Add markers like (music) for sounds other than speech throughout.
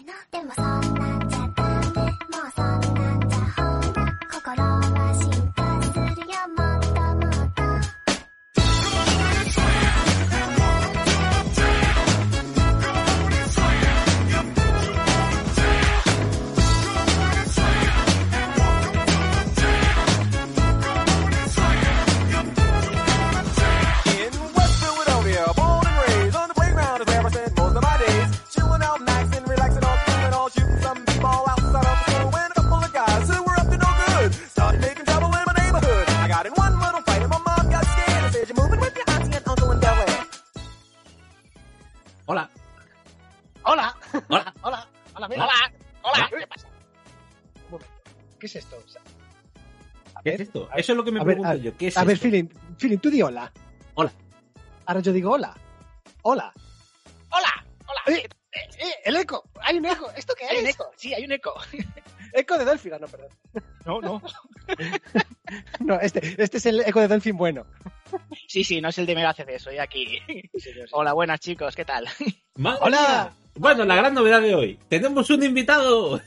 いな。でもそんな Eso es lo que me a ver, pregunto a- yo. ¿Qué es a ver, Feeling, tú di hola. Hola. Ahora yo digo hola. Hola. Hola, hola. Eh, eh, el eco. Hay un eco. ¿Esto qué Hay un es? eco, sí, hay un eco. (laughs) Eco de Delfín. Ah, no, perdón. No, no. (laughs) No, este, este es el eco de Delfín bueno. Sí, sí, no es el de Mega CD, soy aquí. Hola, buenas chicos, ¿qué tal? Madre Hola. mía. Bueno, la gran novedad de hoy. Tenemos un invitado.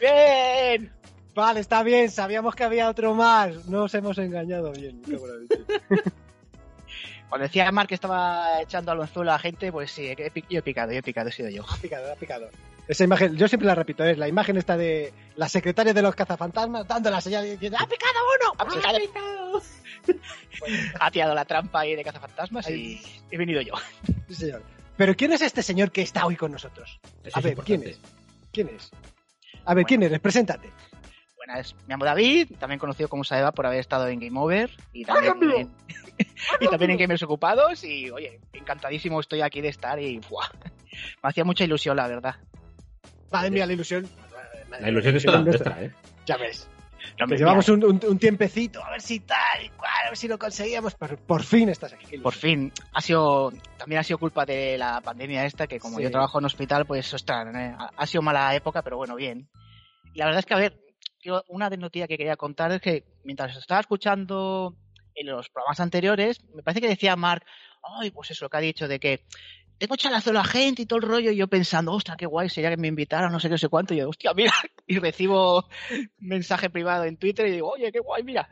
Bien. Vale, está bien. Sabíamos que había otro más. Nos hemos engañado bien. (laughs) Cuando decía Mark que estaba echando al anzuelo a la gente, pues sí, he yo he picado, yo he picado, he sido yo. Ha picado, ha picado. Esa imagen, yo siempre la repito, es la imagen esta de la secretaria de los cazafantasmas dando la señal y diciendo ¡Ha picado uno! Ha picado. (laughs) Ha tirado la trampa ahí de cazafantasmas y he venido yo. Sí, señor. Pero ¿quién es este señor que está hoy con nosotros? Eso A ver, ¿quién es? ¿Quién es? A ver, ¿quién eres? Preséntate. Buenas, me llamo David, también conocido como Saeva por haber estado en Game Over y también, (laughs) y también en Gamers Ocupados y oye, encantadísimo estoy aquí de estar y ¡buah! (laughs) me hacía mucha ilusión la verdad. Madre mía, la ilusión. La ilusión es toda nuestra, ¿eh? Ya ves. No, Que llevamos un, un- un tiempecito, a ver si tal y cual, a ver si lo conseguíamos. Pero por fin estás aquí. Por fin, ha sido, también ha sido culpa de la pandemia esta, que como Sí. yo trabajo en hospital, pues ostras, eh, ha- sido mala época, pero bueno, bien. Y la verdad es que, a ver, una noticias que quería contar es que mientras estaba escuchando en los programas anteriores, me parece que decía Mark, ay, pues eso, que ha dicho de que tengo chalazo a la gente y todo el rollo, y yo pensando, ostras, qué guay sería que me invitaran, no sé qué, no sé cuánto, y yo, hostia, mira, (laughs) y recibo mensaje privado en Twitter y digo, oye, qué guay, mira.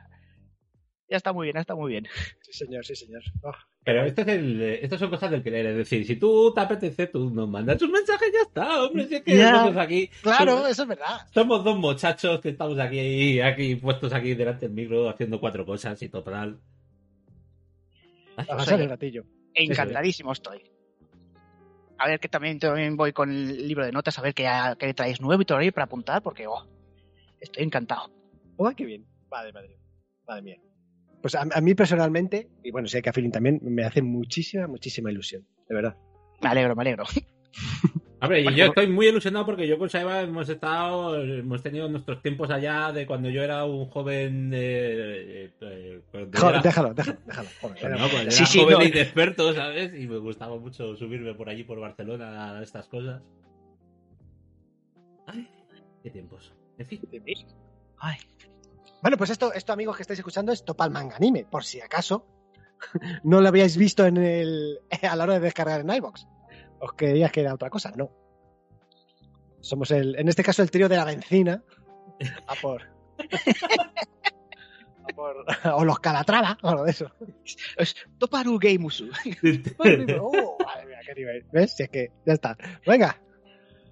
Ya está muy bien, ya está muy bien. Sí, señor, sí, señor. Oh, Pero esto es el, esto son cosas del querer. Es decir, si tú te apetece, tú nos mandas un mensaje y ya está, hombre. Si es que Ya. nosotros aquí. Claro, somos, eso es verdad. somos dos muchachos que estamos aquí, aquí puestos aquí delante del micro haciendo cuatro cosas y total. A pasar el ratillo. Encantadísimo estoy. A ver que también, también voy con el libro de notas a ver qué, qué traéis nuevo y todo ahí para apuntar porque oh, estoy encantado. Oh, qué bien. Madre, madre. Madre mía. Pues a, a mí personalmente, y bueno, sé que a Feeling también, me hace muchísima, muchísima ilusión. De verdad. Me alegro, me alegro. (laughs) Hombre, y Bueno, yo estoy muy ilusionado porque yo con Saiba hemos estado, hemos tenido nuestros tiempos allá de cuando yo era un joven. Eh, eh, cuando Joder, era- déjalo, déjalo, déjalo. Joder, era- cuando Sí, era sí, joven no. y experto, ¿sabes? Y me gustaba mucho subirme por allí, por Barcelona, a estas cosas. Ay, qué tiempos. En fin. Ay, Bueno, pues esto, esto, amigos que estáis escuchando, es Topal Manga Anime, por si acaso (laughs) no lo habíais visto en el, (laughs) a la hora de descargar en iBox. Os creíais que era otra cosa, no. Somos el, en este caso el trío de la benzina. A por. (laughs) a por- o los Calatrava, o algo de eso. es Toparu Geimusu. Oh, madre mía, qué nivel. ¿Ves? Si es que ya está. Venga.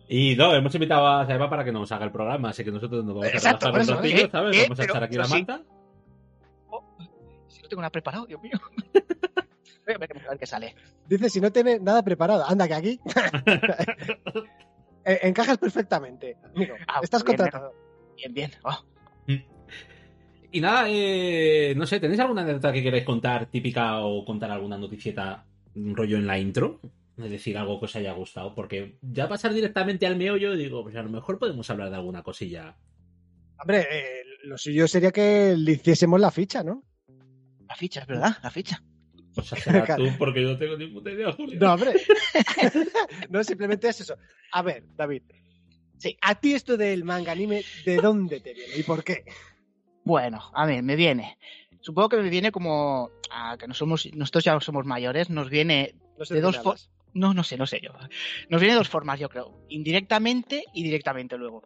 Y no, hemos invitado a Saiba para que nos haga el programa, así que nosotros nos vamos a Exacto, trabajar un ratillo, ¿eh? ¿sabes? ¿eh? Vamos a Pero- echar aquí la sí. manta. Si no tengo nada preparado, Dios mío. (laughs) Voy a ver a ver qué sale. Dice, si no tiene nada preparado, anda que aquí. (laughs) Eh, Encajas perfectamente. Amigo, Ah, estás bien, contratado. Bien, bien. Oh, Y nada, eh, no sé, ¿tenéis alguna anécdota que queráis contar típica o contar alguna noticieta, un rollo en la intro? Es decir, algo que os haya gustado, porque ya pasar directamente al meollo, digo, pues a lo mejor podemos hablar de alguna cosilla. Hombre, eh, lo suyo sería que le hiciésemos la ficha, ¿no? la ficha, es verdad, la ficha. Pues será Claro. (laughs) tú, porque yo no tengo ni puta idea, Julio. No, hombre. (laughs) (laughs) no, simplemente es eso. A ver, David. Sí, a ti esto del manga anime, ¿de dónde te viene y por qué? Bueno, a ver, me viene. Supongo que me viene como a que no somos, nosotros ya somos mayores, nos viene No sé De dos me fo- hablas. No, no sé, no sé yo. Nos viene de dos formas, yo creo. Indirectamente y directamente luego.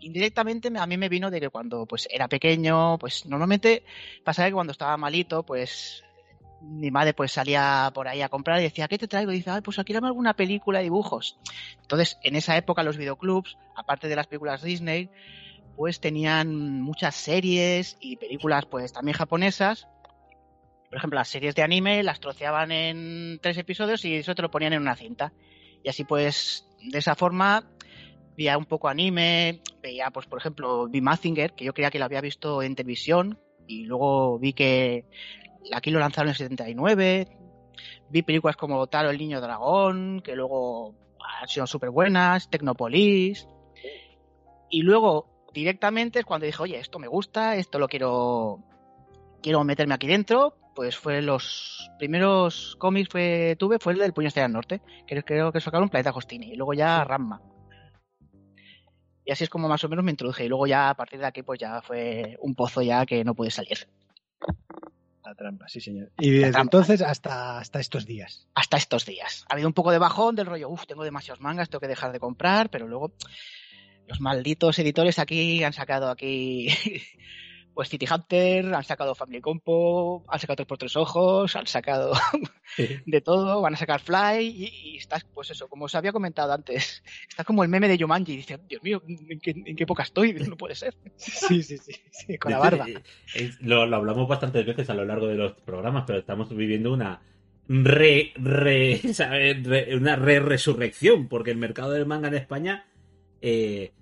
Indirectamente me- a mí me vino de que cuando pues era pequeño, pues normalmente pasaba que cuando estaba malito, pues mi madre pues salía por ahí a comprar y decía, ¿qué te traigo? Y dice, Ay, pues aquí dame alguna película de dibujos. Entonces, en esa época los videoclubs, aparte de las películas Disney, pues tenían muchas series y películas pues también japonesas. Por ejemplo, las series de anime las troceaban en tres episodios y eso te lo ponían en una cinta. Y así pues, de esa forma, veía un poco anime, veía pues por ejemplo, vi Mazinger, que yo creía que lo había visto en televisión y luego vi que aquí lo lanzaron en el 79. Vi películas como Taro el Niño Dragón, que luego han sido súper buenas, Tecnopolis. Y luego, directamente, es cuando dije, oye, esto me gusta, esto lo quiero. Quiero meterme aquí dentro. Pues fue los primeros cómics que tuve, fue el del Puño Estrella del Norte, que creo que sacaron Planeta Hostini, y luego ya Ramma. Y así es como más o menos me introduje. Y luego ya a partir de aquí, pues ya fue un pozo ya que no pude salir. La trampa, sí, señor. Y desde entonces hasta, hasta estos días. hasta estos días. Ha habido un poco de bajón del rollo, uff, tengo demasiados mangas, tengo que dejar de comprar, pero luego los malditos editores aquí han sacado aquí (laughs) pues City Hunter, han sacado Family Compo, han sacado Tres por Tres Ojos, han sacado (laughs) de todo, van a sacar Fly y, y estás, pues eso, como os había comentado antes, (laughs) está como el meme de Jumanji, dice, Dios mío, ¿en qué, en qué época estoy? No puede ser. (laughs) Sí, sí, sí, sí, con la barba. Eh, eh, Lo, lo hablamos bastantes veces a lo largo de los programas, pero estamos viviendo una re, re, ¿sabes? Re- una re resurrección, porque el mercado del manga en España eh,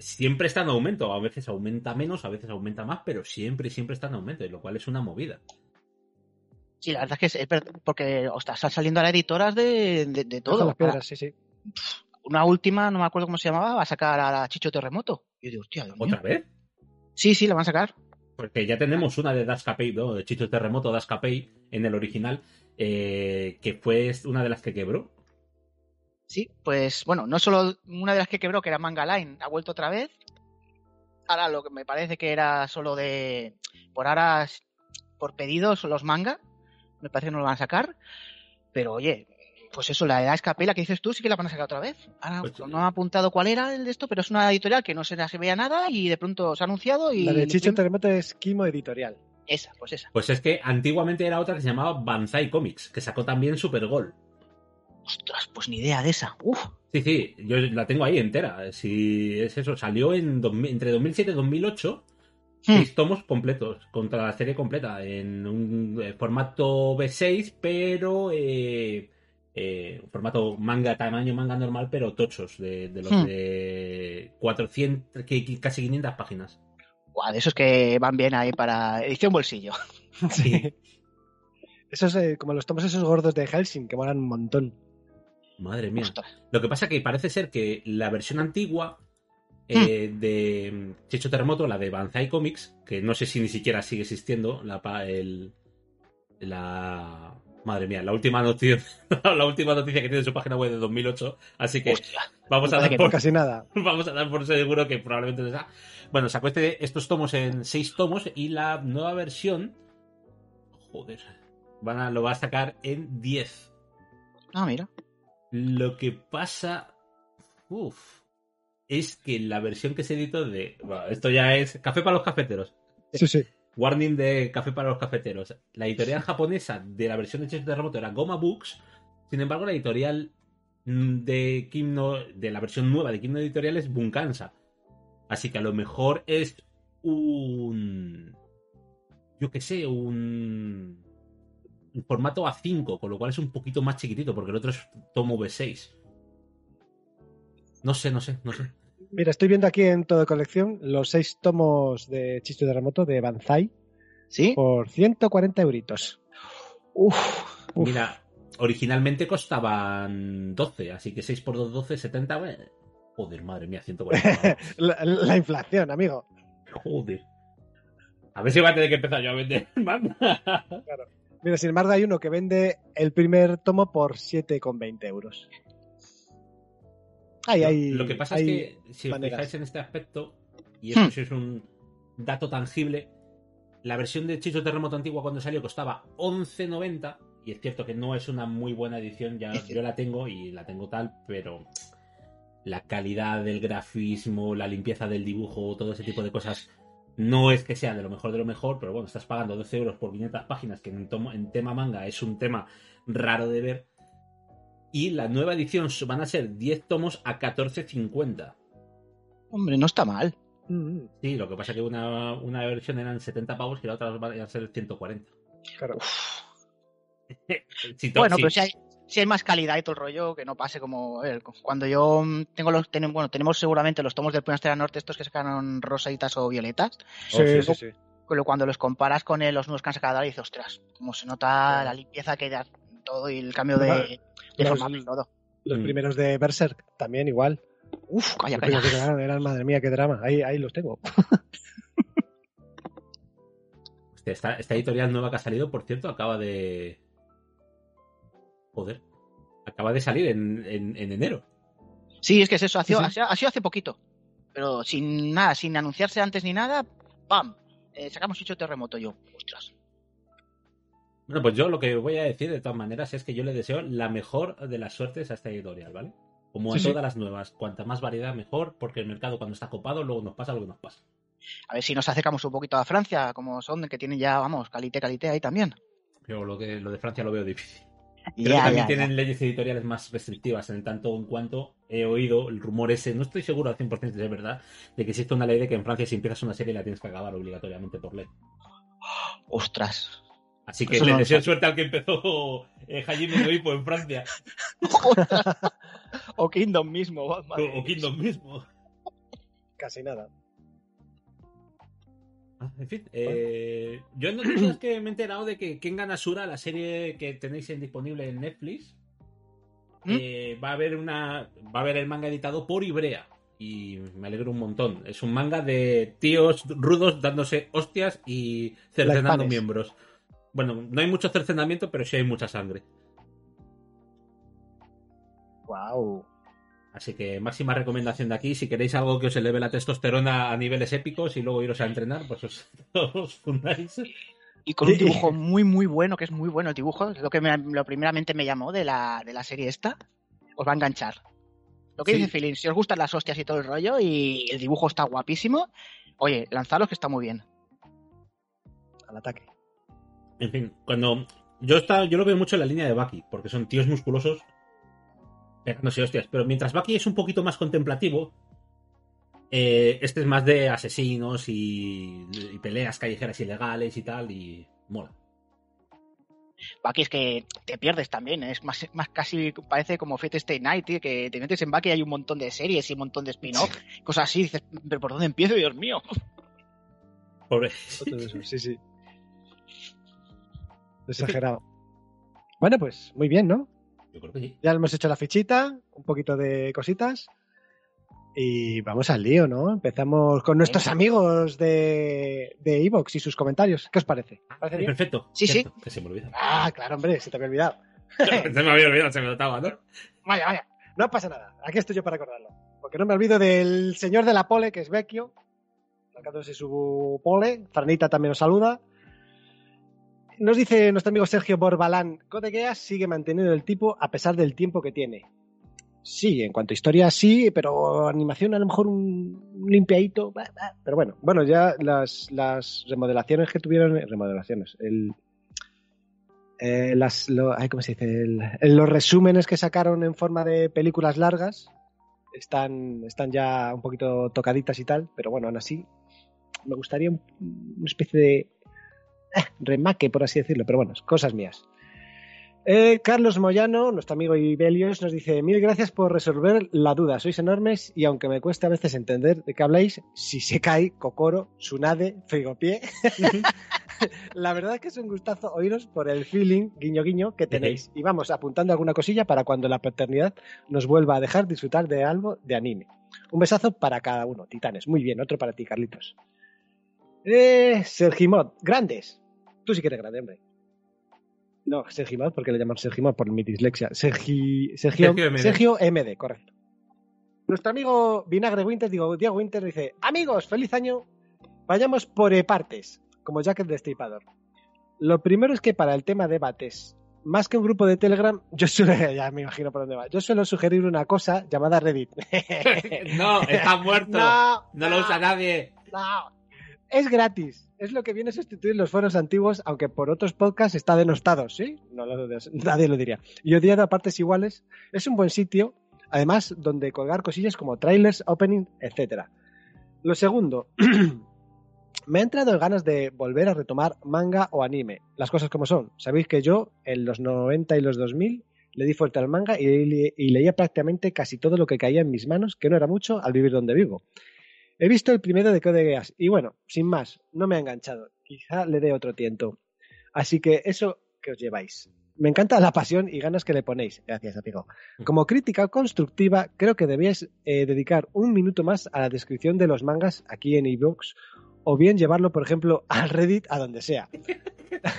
siempre está en aumento. A veces aumenta menos, a veces aumenta más, pero siempre, siempre está en aumento, y lo cual es una movida. Sí, la verdad es que es, porque ostras, están saliendo ahora editoras de, de, de todo. las piedras, sí, sí. Una última, no me acuerdo cómo se llamaba, va a sacar a la Chicho Terremoto. Y yo digo, hostia, Dios mío. ¿Otra vez? Sí, sí, la van a sacar. Porque ya tenemos una de Daskapei, ¿no? De Chicho Terremoto, Daskapei, en el original, eh, que fue una de las que quebró. Sí, pues bueno, no solo una de las que quebró, que era Manga Line, ha vuelto otra vez. Ahora lo que me parece que era solo de. Por ahora, por pedidos, los manga. Me parece que no lo van a sacar. Pero oye, pues eso, la de Escape, la que dices tú, sí que la van a sacar otra vez. Ahora Pues- no ha apuntado cuál era el de esto, pero es una editorial que no se, se veía nada y de pronto se ha anunciado y. La de Chicho Terremoto es Kimo Editorial. Esa, pues esa. Pues es que antiguamente era otra que se llamaba Banzai Comics, que sacó también Supergol. Ostras, pues ni idea de esa. Uf. Sí, sí, yo la tengo ahí entera. Si es eso, salió en 2000 entre 2007 y 2008, Hmm. seis tomos completos, contra la serie completa, en un eh, formato B6, pero eh, eh, formato manga, tamaño manga normal, pero tochos, de, de los Hmm. de 400, que- que casi 500 páginas. Guau, de esos que van bien ahí para edición bolsillo. Sí. (laughs) Esos, eh, como los tomos esos gordos de Helsing, que molan un montón. Madre mía. Ostras. Lo que pasa que parece ser que la versión antigua eh, de Checho Terremoto, la de Banzai Comics, que no sé si ni siquiera sigue existiendo, la, pa- el, la madre mía, la última noticia, (laughs) la última noticia que tiene en su página web de 2008, así que Hostia. vamos a dar por, Casi nada. (laughs) vamos a dar por seguro que probablemente no sea. Bueno, sacó este, estos tomos en seis tomos y la nueva versión, joder, van a, lo va a sacar en 10. Ah, mira. Lo que pasa. Uf. Es que la versión que se editó de. bueno, esto ya es. Café para los cafeteros. Sí, sí. Warning de Café para los cafeteros. La editorial japonesa de la versión de Checho Terremoto era Goma Books. Sin embargo, la editorial de Kimno. De la versión nueva de Kimno Editorial es Bunkansa. Así que a lo mejor es un. Yo qué sé, un. Formato A5, con lo cual es un poquito más chiquitito, porque el otro es tomo B6. No sé, no sé, no sé. Mira, estoy viendo aquí en todo colección los seis tomos de Chicho Terremoto de Banzai ¿Sí? por 140 euritos. Uf. Uf. Mira, originalmente costaban 12, así que 6 por 2, 12, 70. bueno, Joder, madre mía, 140. (laughs) La, la inflación, amigo. Joder. A ver si va a tener que empezar yo a vender (laughs) manga. Mira, sin embargo, hay uno que vende el primer tomo por 7,20 euros. Ay, ay, Lo que pasa hay- es que, si os maneras. fijáis en este aspecto, y esto Hmm. sí es un dato tangible, la versión de Chicho Terremoto antigua cuando salió costaba 11,90 y Y es cierto que no es una muy buena edición, ya yo la tengo y la tengo tal, pero la calidad del grafismo, la limpieza del dibujo, todo ese tipo de cosas, no es que sea de lo mejor de lo mejor, pero bueno, estás pagando 12 euros por 500 páginas, que en, tomo- en tema manga es un tema raro de ver. Y la nueva edición van a ser 10 tomos a 14.50. Hombre, no está mal. Sí, lo que pasa que una, una versión eran 70 pavos y la otra va a ser 140. claro. (laughs) Si Bueno, pero si hay, si hay más calidad y todo el rollo, que no pase como. cuando yo mm, tengo los. Bueno, tenemos seguramente los tomos del Estrella Norte, estos que sacaron rosaditas o violetas. Sí, sí, sí, sí. Pero cuando los comparas con los nuevos que han sacado ahora, dices, ostras, como se nota la limpieza que da todo y el cambio de, Los- formato y todo. Los Mm. primeros de Berserk también igual. Uf, calla, calla. que eran, eran, madre mía, qué drama. Ahí, ahí los tengo. (laughs) Hostia, esta, esta editorial nueva que ha salido, por cierto, acaba de. Joder. Acaba de salir en, en- en enero. Sí, es que es eso, ha sido, Sí, sí. ha sido- ha sido hace poquito. Pero sin nada, sin anunciarse antes ni nada, ¡pam! Eh, sacamos hecho terremoto yo. Ostras. Bueno, pues yo lo que voy a decir de todas maneras es que yo le deseo la mejor de las suertes a esta editorial, ¿vale? Como a Sí, sí. todas las nuevas. Cuanta más variedad, mejor, porque el mercado cuando está copado, luego nos pasa lo que nos pasa. A ver si nos acercamos un poquito a Francia, como son, que tienen ya, vamos, calité, calité ahí también. Pero lo, que, lo de Francia lo veo difícil. Creo Ya, que también ya, tienen ya. leyes editoriales más restrictivas, en tanto en cuanto he oído el rumor ese, no estoy seguro al 100% si es verdad, de que existe una ley de que en Francia si empiezas una serie la tienes que acabar obligatoriamente por ley. Ostras. Así que Eso le no deseo suerte al que empezó eh, Hajime no Ippo en Francia, (laughs) o Kingdom mismo. o, o Kingdom mismo. Casi nada. Ah, En fin, eh, yo en noticias que me he enterado de que Kengan Asura, la serie que tenéis en- disponible en Netflix, ¿Mm? eh, va a haber una va a haber el manga editado por Ibrea y me alegro un montón. Es un manga de tíos rudos dándose hostias y cercenando miembros. Bueno, no hay mucho cercenamiento, pero sí hay mucha sangre. Wow. Así que máxima recomendación de aquí. Si queréis algo que os eleve la testosterona a niveles épicos y luego iros a entrenar, pues os, (laughs) os fundáis. Y con un dibujo muy, muy bueno, que es muy bueno el dibujo. Es lo que me- lo primeramente me llamó de la, de la serie esta. Os va a enganchar. Lo que Sí. dice Feeling, si os gustan las hostias y todo el rollo y el dibujo está guapísimo, oye, lanzaros que está muy bien. Al ataque. En fin, cuando. Yo, está, yo lo veo mucho en la línea de Baki, porque son tíos musculosos pegándose hostias. Pero mientras Baki es un poquito más contemplativo, eh, este es más de asesinos y, y peleas callejeras ilegales y tal, y mola. Baki es que te pierdes también, es más, más casi parece como Fate Stay Night, tío, que te metes en Baki y hay un montón de series y un montón de spin-off, cosas así, dices, pero ¿por dónde empiezo, Dios mío? Pobre. Sí, sí. Exagerado. Bueno, pues muy bien, ¿no? Yo creo que sí. Ya hemos hecho la fichita, un poquito de cositas. Y vamos al lío, ¿no? Empezamos con nuestros Venga. amigos de de Evox y sus comentarios. ¿Qué os parece? ¿Parece bien? Perfecto. Sí, sí. Que se me olvida. Ah, claro, hombre, se te había olvidado. (laughs) se me había olvidado, se me notaba, ¿no? Vaya, vaya. No pasa nada. Aquí estoy yo para recordarlo. Porque no me olvido del señor de la pole, que es Vecchio. Sacándose su pole. Franita también nos saluda. Nos dice nuestro amigo Sergio Borbalán, Code Geass sigue manteniendo el tipo a pesar del tiempo que tiene. Sí, en cuanto a historia sí, pero animación a lo mejor un, limpiadito. Pero bueno, bueno, ya las, las remodelaciones que tuvieron, remodelaciones, el, eh, las, ay, ¿cómo se dice? Los resúmenes que sacaron en forma de películas largas están, están ya un poquito tocaditas y tal, pero bueno, aún así me gustaría un- una especie de eh, remake, por así decirlo, pero bueno, cosas mías. Eh, Carlos Moyano, nuestro amigo Ibelios, nos dice: Mil gracias por resolver la duda. Sois enormes y aunque me cueste a veces entender de qué habláis, si se cae, Kokoro, Tsunade, Frigopié. (laughs) la verdad es que es un gustazo oíros por el feeling, guiño guiño, que tenéis. Y vamos apuntando alguna cosilla para cuando la paternidad nos vuelva a dejar disfrutar de algo de anime. Un besazo para cada uno, titanes. Muy bien, otro para ti, Carlitos. Eh, Sergimod, grandes. Tú sí que eres grande, hombre. No, Sergimod, porque le llaman Sergimod por mi dislexia. Sergi, Sergio, Sergio MD. Sergio MD, correcto. Nuestro amigo Vinagre Winter, digo, Diego Winter dice, amigos, feliz año. Vayamos por partes, como Jack el Destripador. Lo primero es que para el tema debates más que un grupo de Telegram, yo suelo, (laughs) ya me imagino por dónde va, yo suelo sugerir una cosa llamada Reddit. (laughs) no, está (laughs) muerto. No, No lo usa nadie. No. Es gratis. Es lo que viene a sustituir los foros antiguos, aunque por otros podcasts está denostado, ¿sí? No (laughs) nadie lo diría. Y odiado a partes iguales, es un buen sitio, además, donde colgar cosillas como trailers, opening, etc. Lo segundo, (clears throat) me ha entrado ganas de volver a retomar manga o anime. Las cosas como son. Sabéis que yo, en los 90 y los 2000, le di fuerte al manga y leía prácticamente casi todo lo que caía en mis manos, que no era mucho, al vivir donde vivo. He visto el primero de Code Geass y bueno, sin más, no me ha enganchado. Quizá le dé otro tiento. Así que eso que os lleváis. Me encanta la pasión y ganas que le ponéis. Gracias, amigo. Como crítica constructiva, creo que debíais eh, dedicar un minuto más a la descripción de los mangas aquí en iVoox o bien llevarlo, por ejemplo, al Reddit, a donde sea.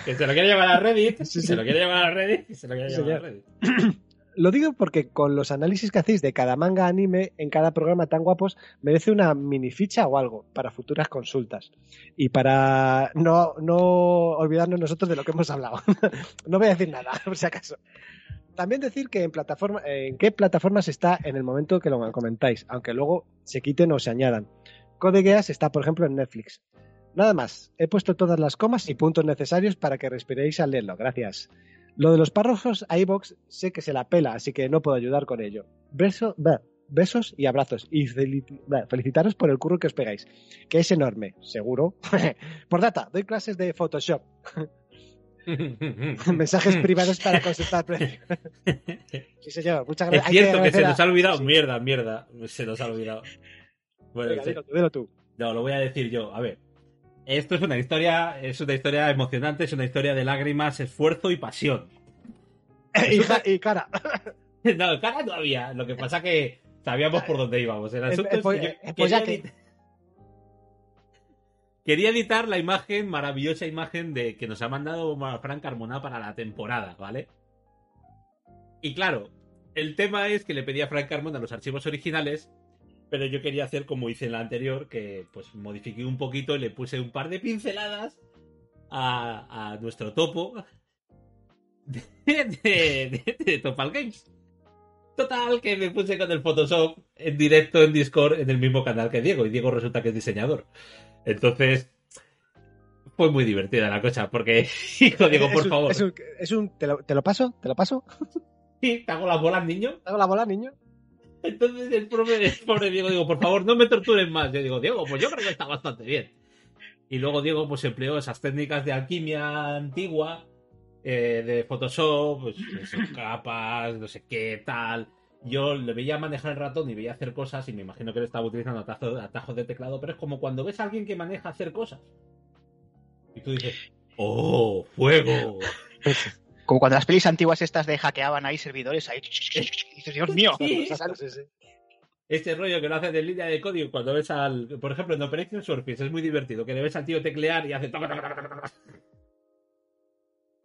Que se lo quiere llevar a Reddit. Sí, sí. Se lo quiere llevar a Reddit. Se lo quiere llevar a. Reddit. (clears throat) Lo digo porque con los análisis que hacéis de cada manga anime en cada programa tan guapos, merece una mini ficha o algo para futuras consultas. Y para no, no olvidarnos nosotros de lo que hemos hablado. (laughs) no voy a decir nada, (laughs) por si acaso. También decir que en plataforma, en qué plataformas está en el momento que lo comentáis, aunque luego se quiten o se añadan. Code Geass está, por ejemplo, en Netflix. Nada más, he puesto todas las comas y puntos necesarios para que respiréis al leerlo. Gracias. Lo de los párrafos a iVoox sé que se la pela, así que no puedo ayudar con ello. Bah, besos y abrazos. Y felicitaros por el curro que os pegáis, que es enorme, seguro. (laughs) por data, doy clases de Photoshop. (laughs) Mensajes privados para consultar (laughs) sí, señor, muchas Es gracias. Hay cierto que se nos ha olvidado. Sí. Mierda, mierda. Se nos ha olvidado. Bueno, Venga, sí. dilo tú, dilo tú. No, lo voy a decir yo. A ver. Esto es una historia, es una historia emocionante, es una historia de lágrimas, esfuerzo y pasión. (laughs) y, cara, (laughs) No, cara todavía. Lo que pasa que sabíamos por dónde íbamos. El asunto es que yo quería, pollaque. edit- quería editar la imagen, maravillosa imagen de que nos ha mandado Frank Carmona para la temporada, ¿vale? Y claro, el tema es que le pedí a Frank Carmona los archivos originales, pero yo quería hacer como hice en la anterior, que pues modifiqué un poquito y le puse un par de pinceladas a, a nuestro topo de, (laughs) de, de- de Topal Games. Total, que me puse con el Photoshop en directo en Discord en el mismo canal que Diego, y Diego resulta que es diseñador. Entonces, fue muy divertida la cosa, porque, (laughs) hijo Diego, Es por un- favor, Es un, es un- ¿te, lo, ¿Te lo paso? ¿Te lo paso? (laughs) sí, te hago las bolas, niño. ¿Te hago la bola, niño? Entonces el pobre, Diego digo, por favor, no me torturen más. Yo digo, Diego, pues yo creo que está bastante bien. Y luego Diego pues empleó esas técnicas de alquimia antigua, eh, de Photoshop, pues capas, no sé qué, tal. Yo le veía manejar el ratón y veía hacer cosas y me imagino que él estaba utilizando atajos, atajos de teclado, pero es como cuando ves a alguien que maneja hacer cosas. Y tú dices, ¡oh, fuego! (laughs) Como cuando las pelis antiguas estas de hackeaban ahí servidores ahí. Y (laughs) dices, Dios mío. Este rollo que lo haces de línea de código cuando ves al. Por ejemplo, en Operation Surface es muy divertido, que le ves al tío teclear y hace.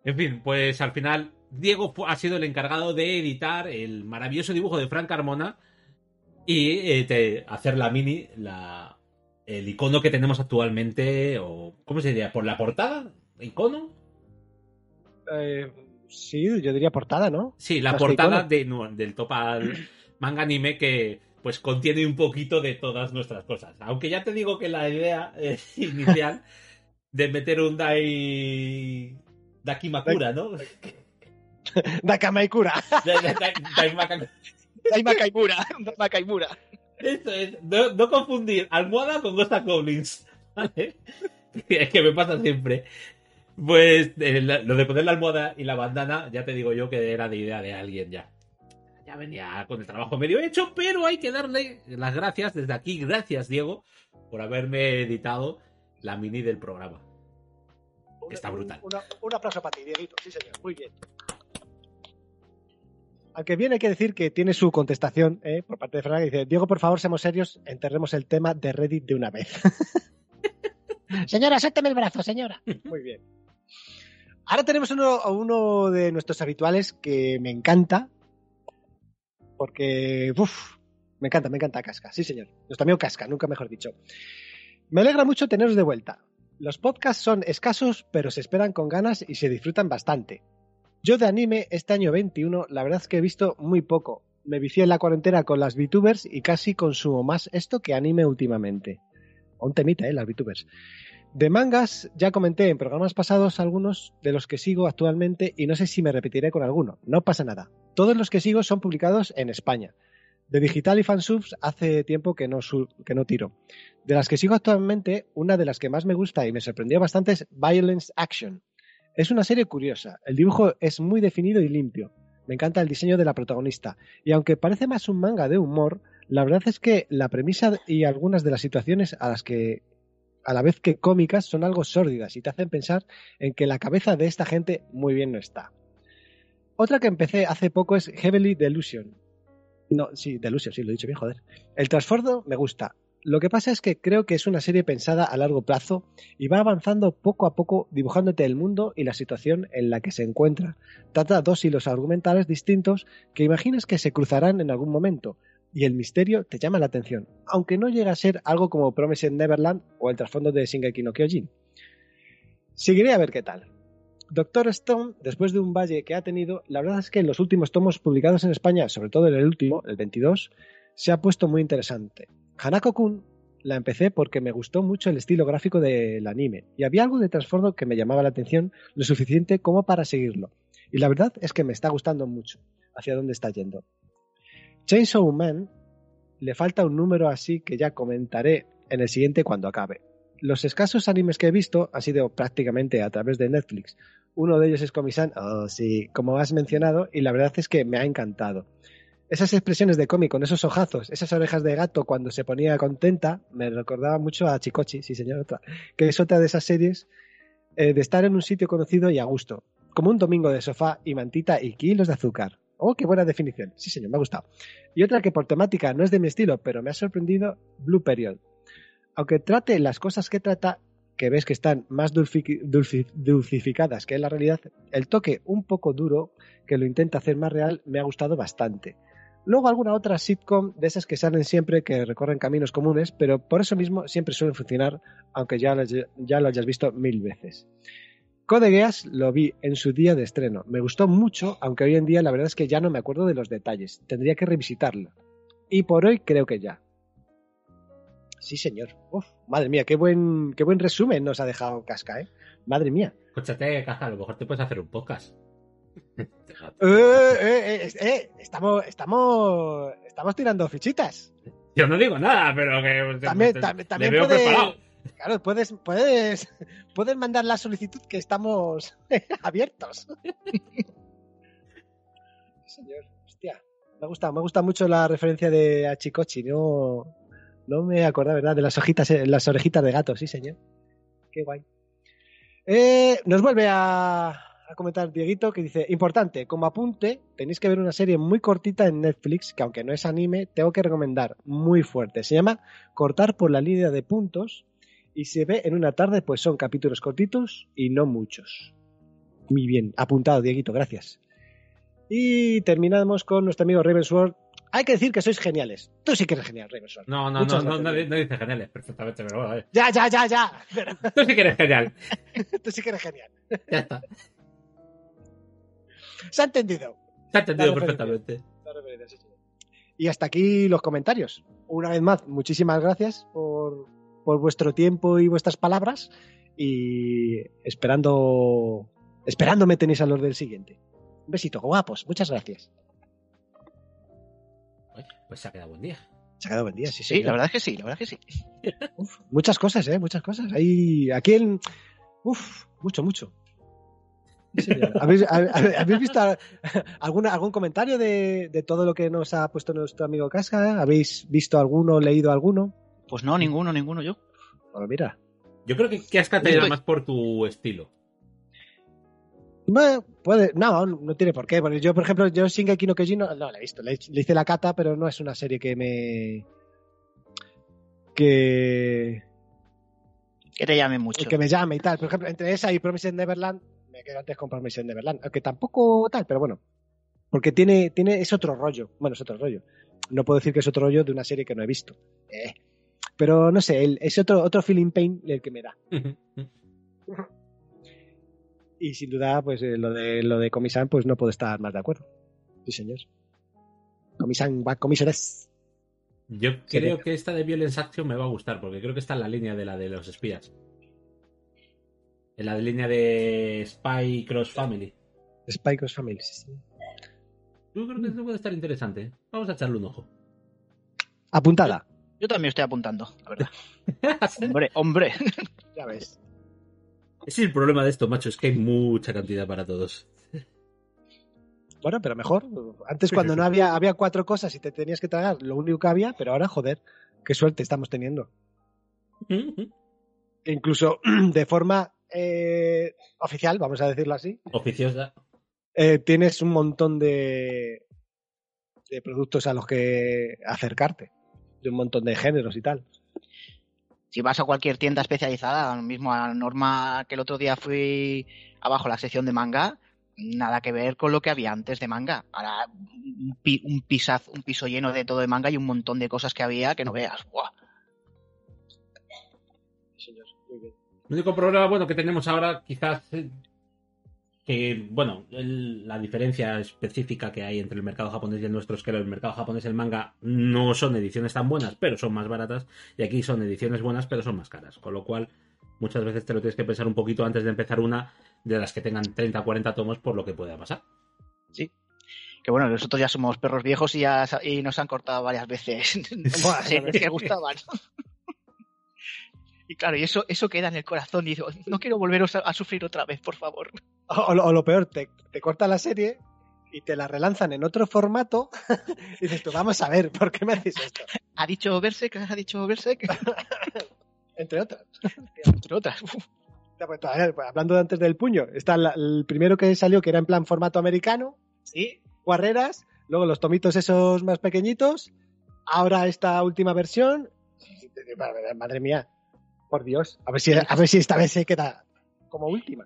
En fin, pues al final, Diego ha sido el encargado de editar el maravilloso dibujo de Frank Carmona y eh, de hacer la mini, la, el icono que tenemos actualmente, o ¿cómo se diría? ¿Por la portada? ¿Icono? Eh, sí, yo diría portada, ¿no? Sí, la portada icono. de, no, del Topal manga anime que pues contiene un poquito de todas nuestras cosas. Aunque ya te digo que la idea eh, (laughs) inicial de meter un Dai Dakimakura, ¿no? (laughs) Dakamaikura. Dai- Dai- Dai- Daimaka- Hay Makaimura. Makaimura. Esto es, no, no confundir almohada con Ghost Goblins, (laughs) ¿vale? Es que me pasa siempre. Pues eh, lo de poner la almohada y la bandana, ya te digo yo que era de idea de alguien ya. Ya venía con el trabajo medio hecho, pero hay que darle las gracias desde aquí. Gracias, Diego, por haberme editado la mini del programa. Está brutal. Un, un aplauso para ti, Dieguito. Sí, señor. Muy bien. Aunque bien hay que decir que tiene su contestación ¿eh? por parte de Fran, que dice, Diego, por favor, seamos serios, enterremos el tema de Reddit de una vez. (laughs) Señora, suélteme el brazo, señora. Muy bien. Ahora tenemos uno, uno de nuestros habituales que me encanta, porque, uff, me encanta, me encanta Casca. Sí, señor. Nuestro amigo Casca, nunca mejor dicho. Me alegra mucho teneros de vuelta. Los podcasts son escasos, pero se esperan con ganas y se disfrutan bastante. Yo de anime este año 21, la verdad es que he visto muy poco. Me vicié en la cuarentena con las VTubers y casi consumo más esto que anime últimamente. Un temita, ¿eh? Las VTubers. De mangas, ya comenté en programas pasados algunos de los que sigo actualmente y no sé si me repetiré con alguno. No pasa nada. Todos los que sigo son publicados en España. De digital y fansubs hace tiempo que no, que no tiro. De las que sigo actualmente, una de las que más me gusta y me sorprendió bastante es Violence Action. Es una serie curiosa. El dibujo es muy definido y limpio. Me encanta el diseño de la protagonista. Y aunque parece más un manga de humor, la verdad es que la premisa y algunas de las situaciones a las que a la vez que cómicas son algo sórdidas y te hacen pensar en que la cabeza de esta gente muy bien no está. Otra que empecé hace poco es Heavily Delusion. No, sí, Delusion, sí, lo he dicho bien, joder. El trasfondo me gusta. Lo que pasa es que creo que es una serie pensada a largo plazo y va avanzando poco a poco dibujándote el mundo y la situación en la que se encuentra. Trata dos hilos argumentales distintos que imaginas que se cruzarán en algún momento y el misterio te llama la atención, aunque no llega a ser algo como Promised Neverland o el trasfondo de Shingeki no Kyojin. Seguiré a ver qué tal. Doctor Stone, después de un valle que ha tenido, la verdad es que en los últimos tomos publicados en España, sobre todo en el último, el 22, se ha puesto muy interesante. Hanako-kun la empecé porque me gustó mucho el estilo gráfico del anime y había algo de trasfondo que me llamaba la atención lo suficiente como para seguirlo. Y la verdad es que me está gustando mucho hacia dónde está yendo. Chainsaw Man le falta un número así que ya comentaré en el siguiente cuando acabe. Los escasos animes que he visto han sido prácticamente a través de Netflix. Uno de ellos es Komi-san, oh, sí, como has mencionado, y la verdad es que me ha encantado. Esas expresiones de cómic con esos ojazos, esas orejas de gato cuando se ponía contenta, me recordaba mucho a Chicochi, sí señor, otra, que es otra de esas series eh, de estar en un sitio conocido y a gusto, como un domingo de sofá y mantita y kilos de azúcar. Oh, qué buena definición. Sí, señor, me ha gustado. Y otra que por temática no es de mi estilo, pero me ha sorprendido, Blue Period. Aunque trate las cosas que trata, que ves que están más dulcificadas que en la realidad, el toque un poco duro que lo intenta hacer más real me ha gustado bastante. Luego alguna otra sitcom de esas que salen siempre que recorren caminos comunes, pero por eso mismo siempre suelen funcionar, aunque ya ya lo hayas visto mil veces. Code Geass lo vi en su día de estreno. Me gustó mucho, aunque hoy en día la verdad es que ya no me acuerdo de los detalles. Tendría que revisitarlo. Y por hoy creo que ya. Sí, señor. Uf, madre mía, qué buen, qué buen resumen nos ha dejado Casca, ¿eh? Madre mía. Escúchate, Caja, a lo mejor te puedes hacer un podcast. (laughs) Eh, eh, eh, eh, estamos, estamos, estamos tirando fichitas. Yo no digo nada, pero que También, te- tam- le también veo puede- preparado. Claro, puedes, puedes, (laughs) puedes mandar la solicitud que estamos (laughs) abiertos. Señor. Hostia. Me ha gustado, me ha gustado mucho la referencia de Achikochi. No, no me acordaba, ¿verdad? De las hojitas, eh, las orejitas de gato, sí, señor. Qué guay. Eh, nos vuelve a, a comentar Dieguito que dice, importante, como apunte, tenéis que ver una serie muy cortita en Netflix, que aunque no es anime, tengo que recomendar muy fuerte. Se llama Cortar por la línea de puntos y se ve en una tarde, pues son capítulos cortitos y no muchos. Muy bien, apuntado, Dieguito, gracias. Y terminamos con nuestro amigo Ravensworth. Hay que decir que sois geniales. Tú sí que eres genial, Ravensworth. No, no, Muchas no, no, no, gracias. no dice geniales perfectamente, pero bueno. Ya, ya, ya, ya. Pero (laughs) Tú sí que eres genial. (laughs) tú sí que eres genial. Ya está. Se ha entendido. Se ha entendido perfectamente. Y hasta aquí los comentarios. Una vez más, muchísimas gracias por, por vuestro tiempo y vuestras palabras. Y esperando. Esperando me tenéis a los del siguiente. Un besito, guapos. Muchas gracias. Pues se ha quedado buen día. Se ha quedado buen día, sí, Sí, la verdad es que sí, la verdad es que sí. (laughs) Uf, muchas cosas, ¿eh? Muchas cosas. Hay aquí en... Uf, mucho, mucho. Sí. (laughs) ¿Habéis, hab- habéis visto alguna, algún comentario de, de todo lo que nos ha puesto nuestro amigo Casca? ¿Habéis visto alguno, leído alguno? Pues no, ninguno, ninguno yo. Bueno, mira. Yo creo que, que has catado Estoy- más por tu estilo. Bueno, puede, no, no tiene por qué. Bueno, yo, por ejemplo, yo Shingeki no Kyojin no, no la he visto. Le, le hice la cata, pero no es una serie que me... Que, Que te llame mucho. que me llame y tal. Por ejemplo, entre esa y Promised Neverland, me quedo antes con Promised Neverland. Aunque tampoco tal, pero bueno. Porque tiene, tiene, es otro rollo. Bueno, es otro rollo. No puedo decir que es otro rollo de una serie que no he visto. Eh. Pero no sé, el- es otro, otro feeling pain el que me da. Y sin duda, pues eh, lo de lo de Comisan, pues no puedo estar más de acuerdo. Sí, señor. Comisan va comisares. Yo creo que esta de Violence Action me va a gustar, porque creo que está en la línea de la de los espías. En la línea de Spy Cross Family. Spy Cross Family, sí, sí. Yo creo que esto puede estar interesante. Vamos a echarle un ojo. Apuntada. Yo también estoy apuntando, la verdad. (laughs) hombre, hombre. (laughs) Ya ves. Ese es el problema de esto, macho, es que hay mucha cantidad para todos. Bueno, pero mejor. Antes cuando no había, había cuatro cosas y te tenías que tragar lo único que había, pero ahora, joder, qué suerte estamos teniendo. (laughs) Incluso (clears throat) de forma eh, oficial, vamos a decirlo así, Oficiosa. eh, tienes un montón de, de productos a los que acercarte. De un montón de géneros y tal. Si vas a cualquier tienda especializada, lo mismo a Norma que el otro día fui abajo la sección de manga, nada que ver con lo que había antes de manga. Ahora un, pi- un, pisaz- un piso lleno de todo de manga y un montón de cosas que había que no veas. Buah. El único problema, bueno, que tenemos ahora, quizás, eh, que, bueno, el- la diferencia específica que hay entre el mercado japonés y el nuestro es que el mercado japonés el manga no son ediciones tan buenas, pero son más baratas, y aquí son ediciones buenas, pero son más caras. Con lo cual, muchas veces te lo tienes que pensar un poquito antes de empezar una de las que tengan 30 o 40 tomos por lo que pueda pasar. Que bueno, nosotros ya somos perros viejos y, ya, y nos han cortado varias veces (laughs) Buah, series que gustaban. (laughs) Y claro, y eso, eso queda en el corazón y digo, no quiero volveros a, a sufrir otra vez, por favor. O, lo- o lo peor, te, te corta la serie y te la relanzan en otro formato. y (laughs) dices tú, vamos a ver, ¿por qué me haces esto? ¿Ha dicho Berserk? ¿Ha dicho Berserk? (laughs) Entre otras. Entre otras. Ya, pues, todavía, pues, hablando de antes del puño, está la- el primero que salió que era en plan formato americano, sí, guarreras, luego los tomitos esos más pequeñitos, ahora esta última versión, madre mía, por Dios, a ver si, a ver si esta vez se queda como última.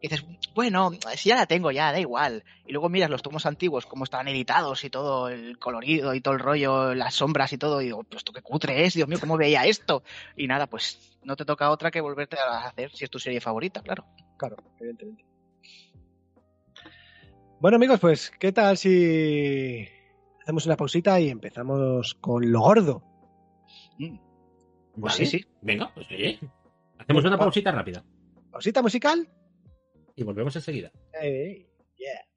Y dices, bueno, si ya la tengo, ya, da igual. Y luego miras los tomos antiguos, cómo estaban editados y todo, el colorido y todo el rollo, las sombras y todo, y digo, pues esto qué cutre es, Dios mío, ¿cómo veía esto? Y nada, pues no te toca otra que volverte a hacer si es tu serie favorita, claro. Claro, evidentemente. Bueno amigos, pues ¿qué tal si hacemos una pausita y empezamos con lo gordo? Mm, Vale. Pues sí, sí. Venga, pues oye. Hacemos una pausita rápida ¿Pausita musical? y volvemos enseguida. Eh, yeah.「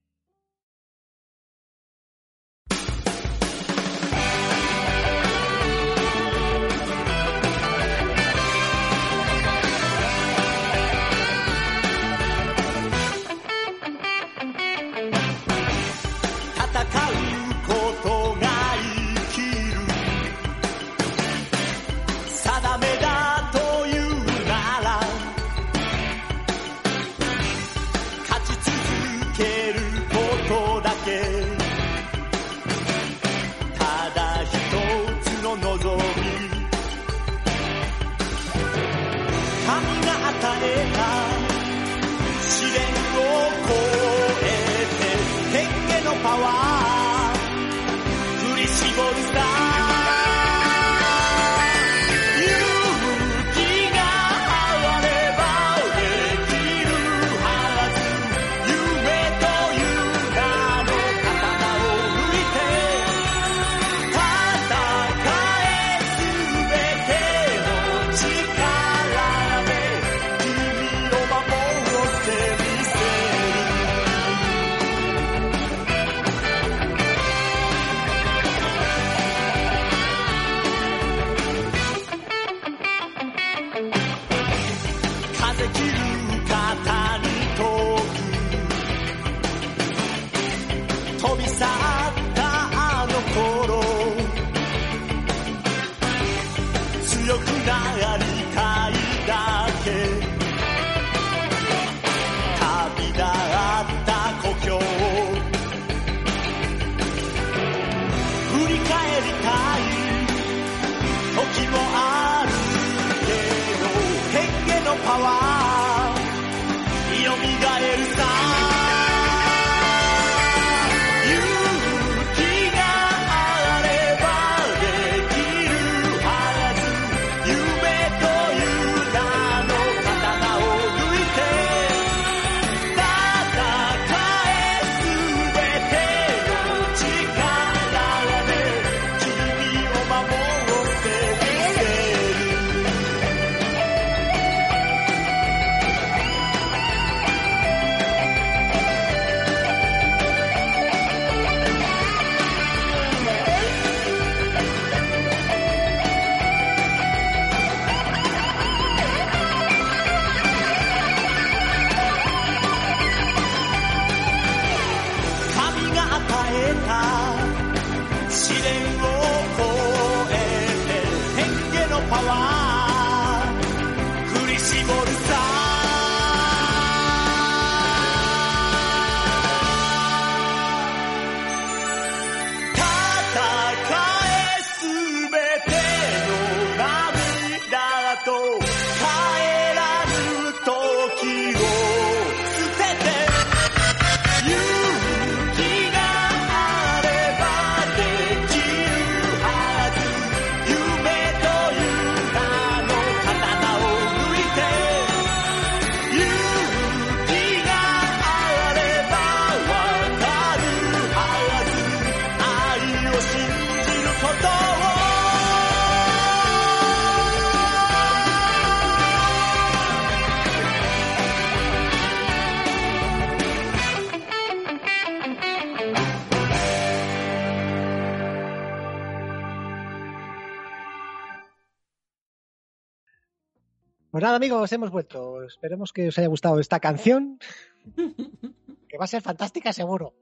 nada, amigos, hemos vuelto. Esperemos que os haya gustado esta canción. (laughs) que va a ser fantástica, seguro.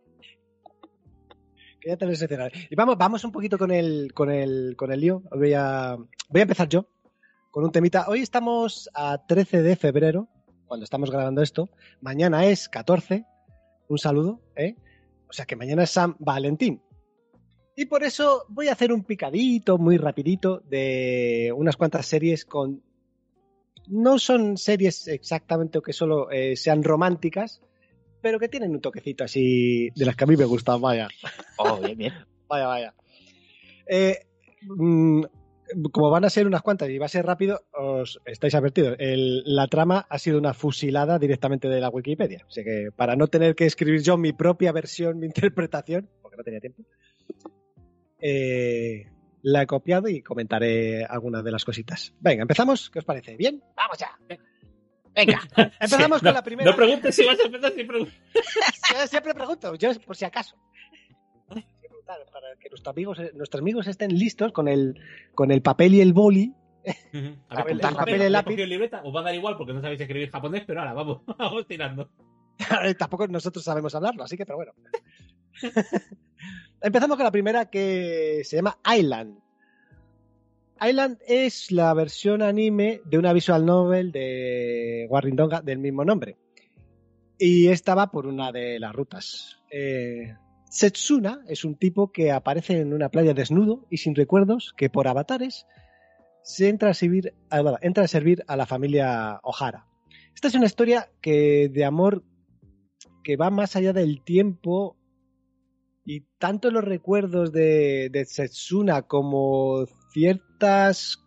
Que ya te lo. Y vamos, vamos un poquito con el, con el, con el lío. Voy a, voy a empezar yo con un temita. Hoy estamos a 13 de febrero, cuando estamos grabando esto. Mañana es 14. Un saludo, ¿eh? O sea que mañana es San Valentín. Y por eso voy a hacer un picadito muy rapidito de unas cuantas series con no son series exactamente o que solo eh, sean románticas, pero que tienen un toquecito así de las que a mí me gustan, vaya. Oh, bien, bien. (laughs) Vaya, vaya. Eh, mm, como van a ser unas cuantas y va a ser rápido, os estáis advertidos. El- la trama ha sido una fusilada directamente de la Wikipedia. Así que para no tener que escribir yo mi propia versión, mi (laughs) interpretación, porque no tenía tiempo, eh, la he copiado y comentaré algunas de las cositas. Venga, empezamos. ¿Qué os parece? ¿Bien? Vamos ya. Venga. (laughs) Empezamos Sí, con la primera. No preguntes si vas a empezar sin preguntar. (laughs) Yo siempre pregunto, yo por si acaso. Para que nuestros amigos, nuestros amigos estén listos con el, con el papel y el boli. A (laughs) ver, el ¿me papel y el lápiz. libreta? Os va a dar igual porque no sabéis escribir japonés, pero ahora vamos, vamos tirando. Tampoco nosotros sabemos hablarlo, así que, pero bueno. (laughs) Empezamos con la primera que se llama Island. Island es la versión anime de una visual novel de Warren Donga del mismo nombre. Y esta va por una de las rutas. Eh, Setsuna es un tipo que aparece en una playa desnudo y sin recuerdos que por avatares se entra a servir, ah, entra a, servir a la familia O'Hara. Esta es una historia que de amor que va más allá del tiempo y tanto los recuerdos de, de Setsuna como ciertas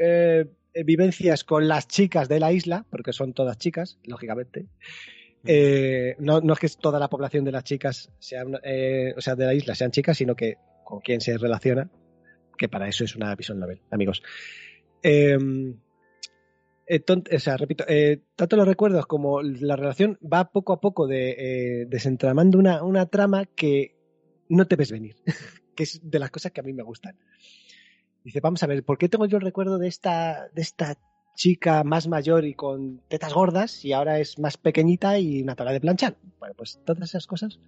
eh, vivencias con las chicas de la isla, porque son todas chicas, lógicamente. Eh, no, no es que toda la población de las chicas sean, eh, o sea, de la isla sean chicas, sino que con quien se relaciona, que para eso es una visual novel, amigos. Eh, eh, ton- o sea, repito, eh, tanto los recuerdos como la relación va poco a poco de, eh, desentramando una, una trama que no te ves venir, (laughs) que es de las cosas que a mí me gustan. Dice, vamos a ver, ¿por qué tengo yo el recuerdo de esta, de esta chica más mayor y con tetas gordas y ahora es más pequeñita y una tabla de planchar? Bueno, pues todas esas cosas.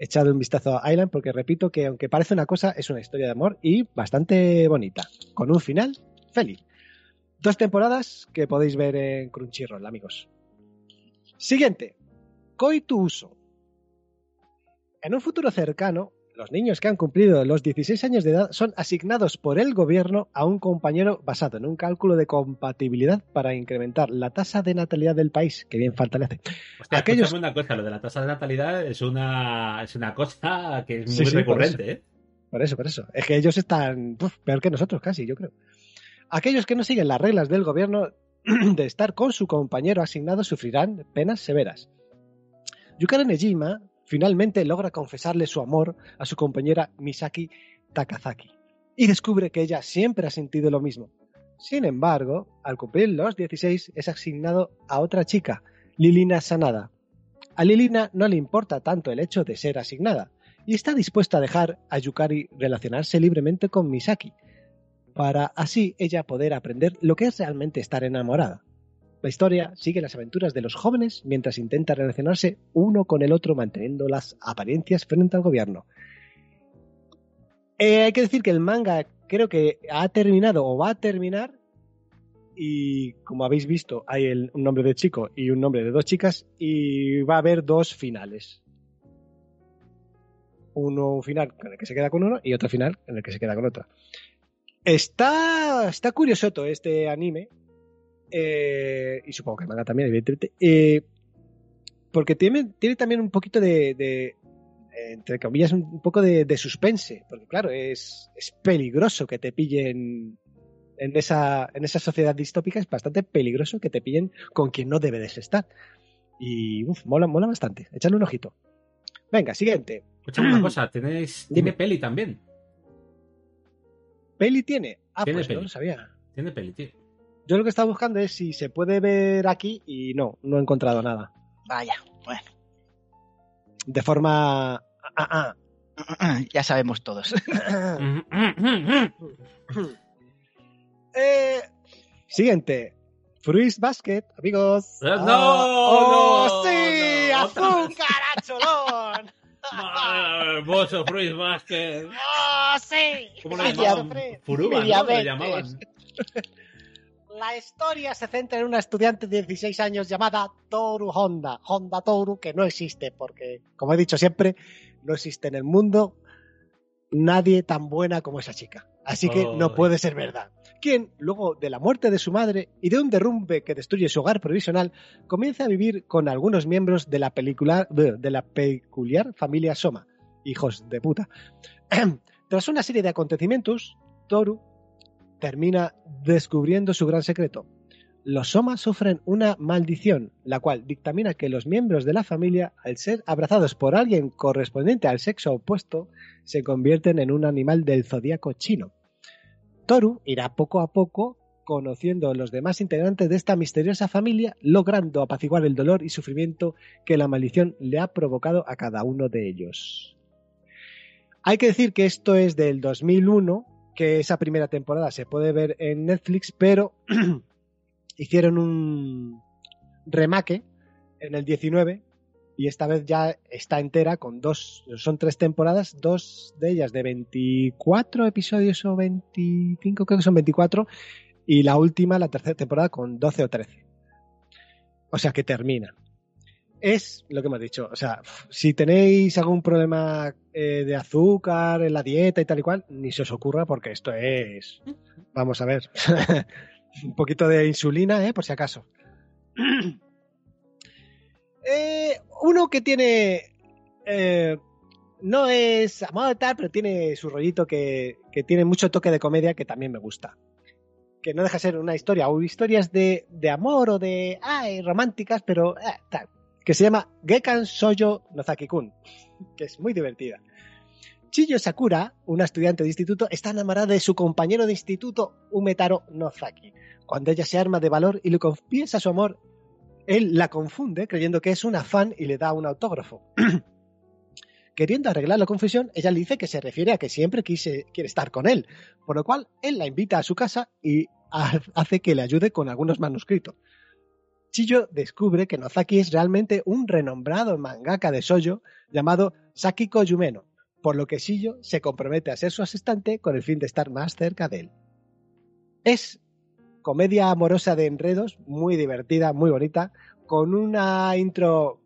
Echado un vistazo a Island porque repito que aunque parece una cosa, es una historia de amor y bastante bonita, con un final feliz. Dos temporadas que podéis ver en Crunchyroll, amigos. Siguiente. Koitu Uso. En un futuro cercano, los niños que han cumplido los 16 años de edad son asignados por el gobierno a un compañero basado en un cálculo de compatibilidad para incrementar la tasa de natalidad del país, que bien falta le hace. Hostia, Aquellos- escúchame una cosa, lo de la tasa de natalidad es una, es una cosa que es Sí, muy sí, por recurrente, ¿eh? Por eso, por eso. Es que ellos están uf, peor que nosotros casi, yo creo. Aquellos que no siguen las reglas del gobierno (clears throat) de estar con su compañero asignado sufrirán penas severas. Yukara Nejima finalmente logra confesarle su amor a su compañera Misaki Takazaki y descubre que ella siempre ha sentido lo mismo. Sin embargo, al cumplir los 16 es asignado a otra chica, Lilina Sanada. A Lilina no le importa tanto el hecho de ser asignada, y está dispuesta a dejar a Yukari relacionarse libremente con Misaki, para así ella poder aprender lo que es realmente estar enamorada. La historia sigue las aventuras de los jóvenes mientras intentan relacionarse uno con el otro manteniendo las apariencias frente al gobierno. Eh, hay que decir que el manga creo que ha terminado o va a terminar y como habéis visto, hay el- un nombre de chico y un nombre de dos chicas y va a haber dos finales. Uno un final en el que se queda con uno y otro final en el que se queda con otro. Está, está curioso este anime. Eh, y supongo que el manga también, evidentemente. eh, porque tiene, tiene también un poquito de, de, entre comillas, un, poco de, de suspense. Porque claro, es, es peligroso que te pillen en esa, en esa sociedad distópica. Es bastante peligroso que te pillen con quien no debes estar. Y uf, mola, mola bastante. Echadle un ojito. Venga, siguiente. Escúchame una (clears throat) cosa, Dime. tiene peli también. ¿Peli tiene? Ah, Tiene pues no peli. lo sabía. Tiene peli, tío. Yo lo que estaba buscando es si se puede ver aquí y no, no he encontrado nada. Vaya, bueno, De forma... ah, ah, (clears throat) ya sabemos todos. ah. (clears throat) (clears throat) Eh, siguiente. Fruits Basket, amigos. Eh, no, ¡Oh, no, sí! no. ¡Azúcar (laughs) a cholón! Hermoso Fruit Basket. ¡Oh, sí! ¿Cómo lo llamaban? Furuba, ¿no? Lo llamaban. (laughs) La historia se centra en una estudiante de 16 años llamada Toru Honda. Honda Toru, que no existe porque, como he dicho siempre, no existe en el mundo nadie tan buena como esa chica. Así que no puede ser verdad. Quien, luego de la muerte de su madre y de un derrumbe que destruye su hogar provisional, comienza a vivir con algunos miembros de la, película, de la peculiar familia Soma. Hijos de puta. (clears throat) Tras una serie de acontecimientos, Toru termina descubriendo su gran secreto. Los Somas sufren una maldición, la cual dictamina que los miembros de la familia, al ser abrazados por alguien correspondiente al sexo opuesto, se convierten en un animal del zodíaco chino. Toru irá poco a poco conociendo a los demás integrantes de esta misteriosa familia, logrando apaciguar el dolor y sufrimiento que la maldición le ha provocado a cada uno de ellos. Hay que decir que esto es del 2001, que esa primera temporada se puede ver en Netflix, pero (clears throat) hicieron un remake en el 19 y esta vez ya está entera con dos, son tres temporadas, dos de ellas de 24 episodios o 25, creo que son 24, y la última, la tercera temporada, con 12 o 13. O sea que termina. Es lo que hemos dicho, o sea, si tenéis algún problema eh, de azúcar en la dieta y tal y cual, ni se os ocurra porque esto es, vamos a ver, (laughs) un poquito de insulina, ¿eh? por si acaso. (clears throat) Eh, uno que tiene. eh, no es amado tal, pero tiene su rollito que, que tiene mucho toque de comedia que también me gusta. Que no deja de ser una historia, o historias de, de amor o de. Ay, románticas, pero. eh, tal. Que se llama Gekan Soyo Nozaki-kun. Que es muy divertida. Chiyo Sakura, una estudiante de instituto, está enamorada de su compañero de instituto, Umetaro Nozaki. Cuando ella se arma de valor y le confiesa su amor, él la confunde creyendo que es una fan y le da un autógrafo. (clears throat) Queriendo arreglar la confusión, ella le dice que se refiere a que siempre quiere estar con él, por lo cual él la invita a su casa y ha- hace que le ayude con algunos manuscritos. Chiyo descubre que Nozaki es realmente un renombrado mangaka de shoujo llamado Sakiko Yumeno, por lo que Shiyo se compromete a ser su asistente con el fin de estar más cerca de él. Es comedia amorosa de enredos, muy divertida, muy bonita, con una intro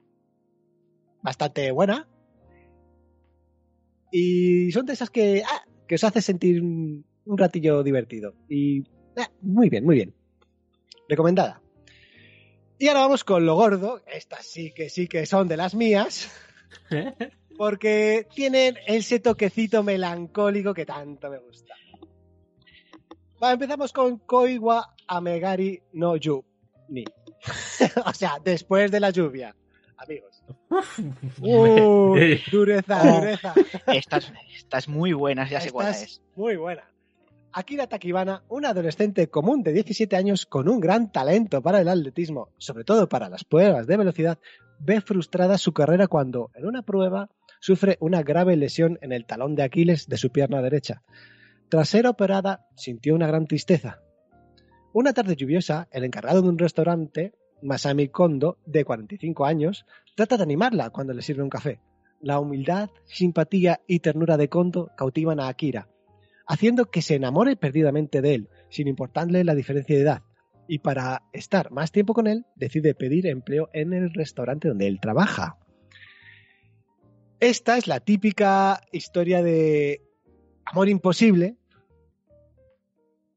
bastante buena. Y son de esas que, ah, que os hace sentir un, un ratillo divertido. Y ah, muy bien, muy bien. Recomendada. Y ahora vamos con lo gordo. Estas sí que sí que son de las mías. (laughs) Porque tienen ese toquecito melancólico que tanto me gusta. Va, empezamos con Koiwa Amegari no Yu. Ni. (laughs) o sea, después de la lluvia. Amigos. Uh, (laughs) dureza, dureza. Estas, estas muy buenas, ya sé cuál es. Muy buena. Akira Takibana, una adolescente común de 17 años con un gran talento para el atletismo, sobre todo para las pruebas de velocidad, ve frustrada su carrera cuando, en una prueba, sufre una grave lesión en el talón de Aquiles de su pierna derecha. Tras ser operada, sintió una gran tristeza. Una tarde lluviosa, el encargado de un restaurante, Masami Kondo, de 45 años, trata de animarla cuando le sirve un café. La humildad, simpatía y ternura de Kondo cautivan a Akira, haciendo que se enamore perdidamente de él, sin importarle la diferencia de edad. y para estar más tiempo con él decide pedir empleo en el restaurante donde él trabaja. Esta es la típica historia de amor imposible,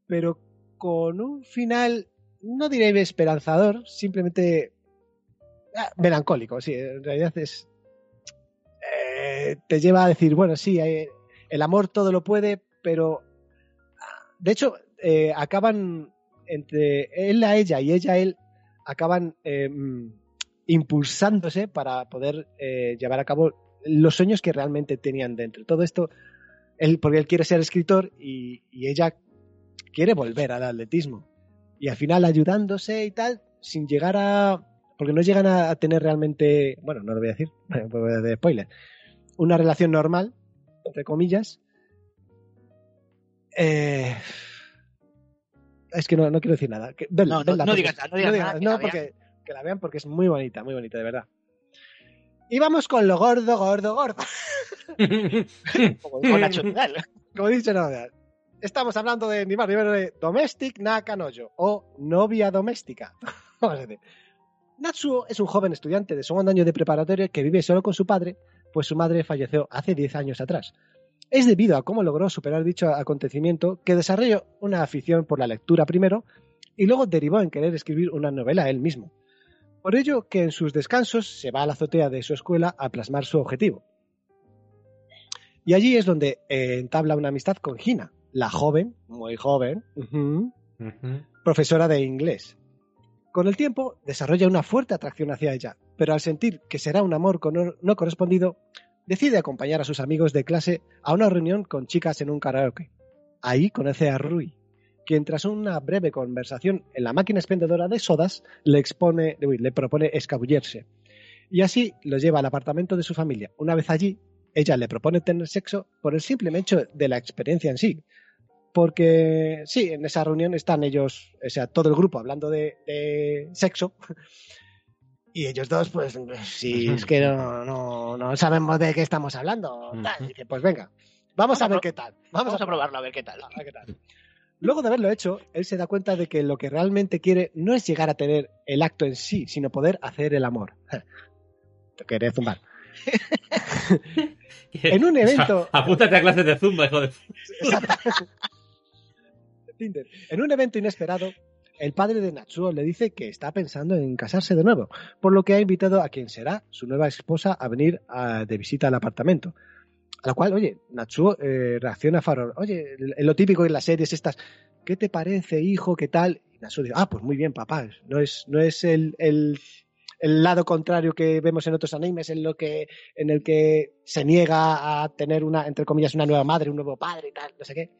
pero con un final, no diré esperanzador, simplemente ah, melancólico. Sí, en realidad es. eh, te lleva a decir, bueno, sí, eh, el amor todo lo puede, pero. De hecho, eh, acaban entre él a ella y ella a él, acaban eh, impulsándose para poder eh, llevar a cabo los sueños que realmente tenían dentro. Todo esto, él, porque él quiere ser escritor y, ella quiere volver al atletismo. Y al final ayudándose y tal, sin llegar a... Porque no llegan a, a tener realmente, bueno, no lo voy a decir, (laughs) de spoiler, una relación normal, entre comillas. Eh, es que no, no quiero decir nada. Que- vedla, No, no, no porque- digas nada, no digas nada, que no, la porque que la vean porque es muy bonita, muy bonita, de verdad. Y vamos con lo gordo, gordo, gordo. (laughs) Nacho. (laughs) Como he dicho, no, estamos hablando de ni más ni menos de Domestic Nakanojo o novia doméstica. (laughs) Vamos a decir. Natsuo es un joven estudiante de segundo año de preparatoria que vive solo con su padre, pues su madre falleció hace 10 años atrás. Es debido a cómo logró superar dicho acontecimiento que desarrolló una afición por la lectura primero y luego derivó en querer escribir una novela él mismo. Por ello que en sus descansos se va a la azotea de su escuela a plasmar su objetivo. Y allí es donde eh, entabla una amistad con Gina, la joven, muy joven, profesora de inglés. Con el tiempo desarrolla una fuerte atracción hacia ella, pero al sentir que será un amor no correspondido, decide acompañar a sus amigos de clase a una reunión con chicas en un karaoke. Ahí conoce a Rui, quien tras una breve conversación en la máquina expendedora de sodas le, propone escabullirse. Y así lo lleva al apartamento de su familia. Una vez allí, ella le propone tener sexo por el simple hecho de la experiencia en sí. Porque sí, en esa reunión están ellos, o sea, todo el grupo hablando de sexo. Y ellos dos, pues, sí, es que no, no, no sabemos de qué estamos hablando. Tal. Y dice, pues venga, vamos a ver qué tal. Vamos, Vamos a probarlo, a ver qué tal. a ver qué tal. Luego de haberlo hecho, él se da cuenta de que lo que realmente quiere no es llegar a tener el acto en sí, sino poder hacer el amor. Te quería zumbar. En un evento- Apúntate a clases de Zumba, hijo de. (laughs) Tinder. En un evento inesperado, el padre de Natsuo le dice que está pensando en casarse de nuevo, por lo que ha invitado a quien será su nueva esposa a venir de visita al apartamento. A lo cual, oye, Natsuo eh, reacciona Farol. Oye, lo típico en las series estas, ¿qué te parece, hijo? ¿Qué tal? Y Natsuo dice, ah, pues muy bien, papá. No es, no es el, el, el lado contrario que vemos en otros animes, en lo que, en el que se niega a tener una, entre comillas, una nueva madre, un nuevo padre y tal, no sé qué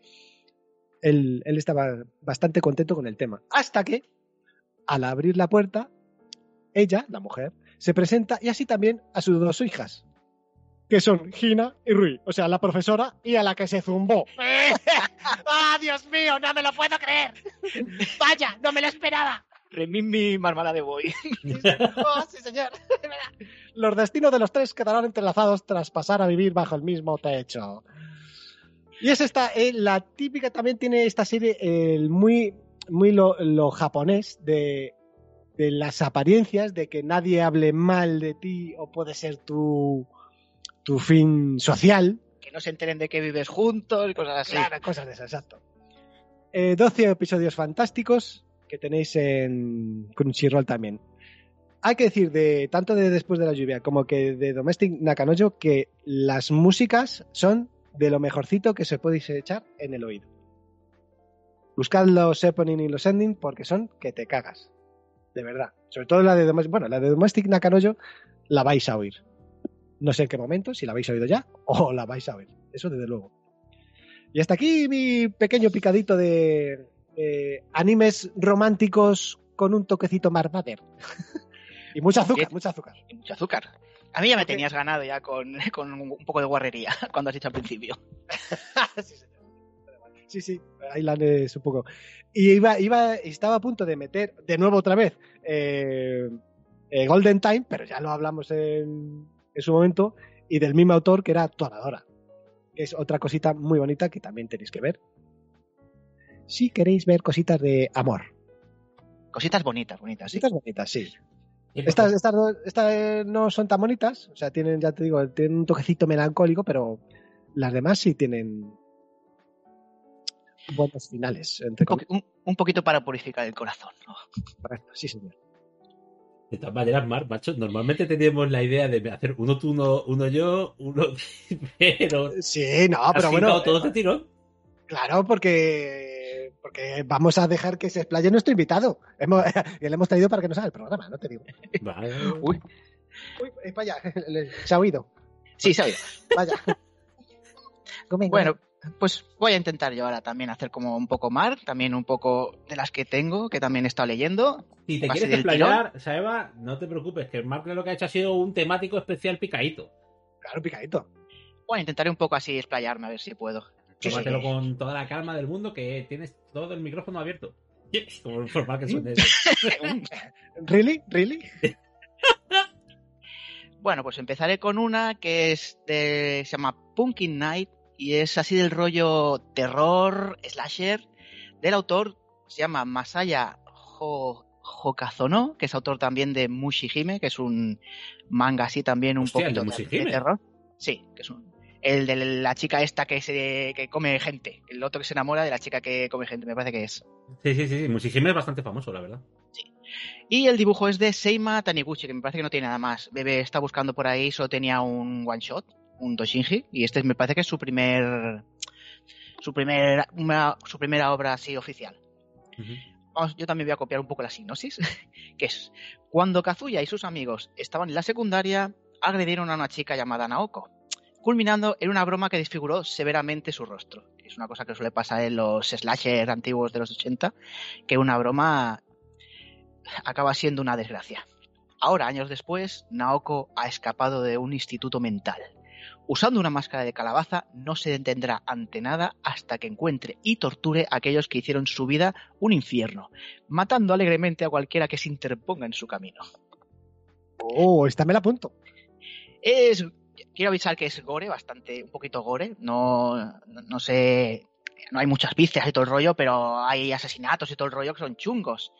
él, él estaba bastante contento con el tema. Hasta que, al abrir la puerta, ella, la mujer, se presenta y así también a sus dos hijas, que son Gina y Rui, o sea, la profesora y a la que se zumbó. (laughs) ¡Ah, Dios mío! ¡No me lo puedo creer! ¡Vaya! ¡No me lo esperaba! Remimi marmala de boy. (laughs) Oh, sí, señor. Los destinos de los tres quedarán entrelazados tras pasar a vivir bajo el mismo techo. Y es esta, eh, la típica también tiene esta serie el muy, muy lo, lo japonés de, de las apariencias, de que nadie hable mal de ti o puede ser tu, tu fin social. Que no se enteren de que vives juntos y cosas así. Claro, cosas de esas, exacto. Eh, 12 episodios fantásticos que tenéis en Crunchyroll también. Hay que decir, de tanto de Después de la lluvia como que de Domestic Nakanojo, que las músicas son de lo mejorcito que se podéis echar en el oído. Buscad los opening y los ending porque son que te cagas. De verdad. Sobre todo la de Domestic, bueno, la de Domestic Nakanojo la vais a oír. No sé en qué momento, si la habéis oído ya (laughs) o la vais a oír. Eso desde luego. Y hasta aquí mi pequeño picadito de eh, animes románticos con un toquecito marmader. (laughs) y mucha azúcar, mucha azúcar. Y mucho azúcar. A mí ya me tenías ganado ya con, (laughs) con un poco de guarrería, (laughs) cuando has dicho al principio. (laughs) sí, sí, sí, Island es un poco. Y iba, iba, estaba a punto de meter de nuevo otra vez eh, eh, Golden Time, pero ya lo hablamos en, en su momento, y del mismo autor que era Toradora. Que es otra cosita muy bonita que también tenéis que ver. Si queréis ver cositas de amor. Cositas bonitas, bonitas, sí. Estas bonitas, sí. Estas, estas, dos- estas eh, no son tan bonitas, o sea, tienen, ya te digo, tienen un toquecito melancólico, pero las demás sí tienen buenos finales, entre Un, un- un poquito para purificar el corazón. ¿no? Correcto, sí, señor. De todas maneras, Mar, macho, normalmente teníamos la idea de hacer uno tú, uno, uno yo, uno. (laughs) Pero. Sí, no, pero bueno, todo eh, tirón. claro, porque, porque vamos a dejar que se explaye nuestro invitado. Hemos, (laughs) y le hemos traído para que nos haga el programa, no te digo. Vale. Uy, Uy, eh, vaya, (laughs) se ha oído. sí, sabía. Vaya. (laughs) Gomen, Bueno, pues voy a intentar yo ahora también hacer como un poco mar, también un poco de las que tengo, que también he estado leyendo. Si te quieres explayar, Saeva, no te preocupes, que Mark lo que ha hecho ha sido un temático especial picadito. Claro, picadito. Bueno, intentaré un poco así explayarme a ver si puedo. Tómatelo sí. con toda la calma del mundo, que tienes todo el micrófono abierto. Yes, como por mal que suene eso. (laughs) (laughs) ¿Really? ¿Really? Bueno, pues empezaré con una que es de, se llama Pumpkin Night y es así del rollo terror, slasher, del autor, se llama Masaya Ho- Hokazono, que es autor también de Mushihime, que es un manga así también un Hostia, ¿el de poquito de, Mushihime? de terror. Sí, que es un, el de la chica esta que se que come gente, el otro que se enamora de la chica que come gente, me parece que es. Sí, sí, sí, sí. Es bastante famoso, la verdad. Y el dibujo es de Seima Taniguchi, que me parece que no tiene nada más. Bebe está buscando por ahí, solo tenía un one shot, un Doshinji, y este me parece que es su primer su primer una- su primera obra así oficial. Yo también voy a copiar un poco la sinopsis, (laughs) que es cuando Kazuya y sus amigos estaban en la secundaria, agredieron a una chica llamada Naoko, culminando en una broma que desfiguró severamente su rostro. Es una cosa que suele pasar en los slasher antiguos de los 80, que una broma acaba siendo una desgracia. Ahora, años después, Naoko ha escapado de un instituto mental. Usando una máscara de calabaza, no se detendrá ante nada hasta que encuentre y torture a aquellos que hicieron su vida un infierno, matando alegremente a cualquiera que se interponga en su camino. Oh, esta me la apunto. Es, quiero avisar que es gore, bastante, un poquito gore. No, no, no sé, no hay muchas vísceras y todo el rollo, pero hay asesinatos y todo el rollo que son chungos.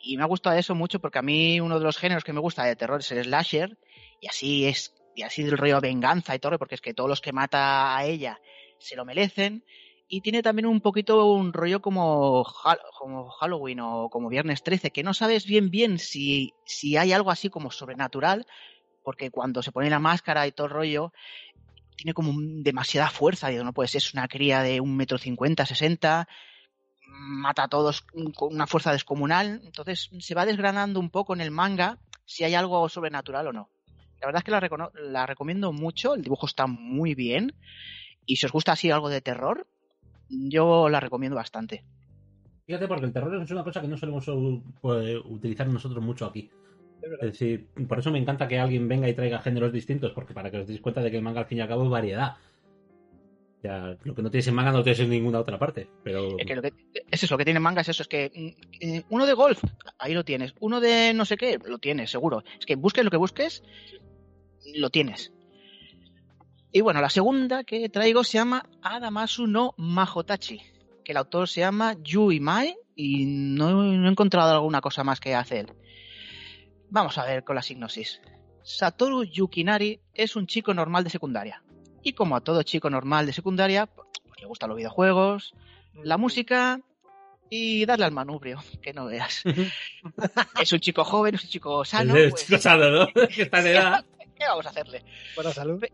Y me ha gustado eso mucho porque a mí uno de los géneros que me gusta de terror es el slasher y así es y así del rollo venganza y todo, porque es que todos los que mata a ella se lo merecen. Y tiene también un poquito un rollo como, como Halloween o como Viernes 13, que no sabes bien bien si, si hay algo así como sobrenatural, porque cuando se pone la máscara y todo el rollo, tiene como demasiada fuerza. Digo, no puede ser, es una cría de un metro cincuenta, sesenta, mata a todos con una fuerza descomunal. Entonces se va desgranando un poco en el manga si hay algo sobrenatural o no. La verdad es que la, recomiendo mucho, el dibujo está muy bien. Y si os gusta así algo de terror, yo la recomiendo bastante. Fíjate, porque el terror es una cosa que no solemos pues, utilizar nosotros mucho aquí. Es decir, por eso me encanta que alguien venga y traiga géneros distintos, porque para que os deis cuenta de que el manga al fin y al cabo es variedad. Ya, lo que no tienes en manga no tienes en ninguna otra parte. Pero Es, que lo que, es eso, lo que tiene manga es eso, es que mm, eh, uno de golf, ahí lo tienes. Uno de no sé qué, lo tienes, seguro. Es que busques lo que busques, lo tienes. Y bueno, la segunda que traigo se llama Adamasu no Mahotachi, que el autor se llama Yui Mai y no, no he encontrado alguna cosa más que hace él. Vamos a ver con la signosis. Satoru Yukinari es un chico normal de secundaria. Y como a todo chico normal de secundaria, pues le gustan los videojuegos, la música y darle al manubrio, (laughs) que no veas. (laughs) es un chico joven, es un chico sano. es pues, chico sano, ¿no? (laughs) que está en edad. ¿Qué vamos a hacerle? Buena salud.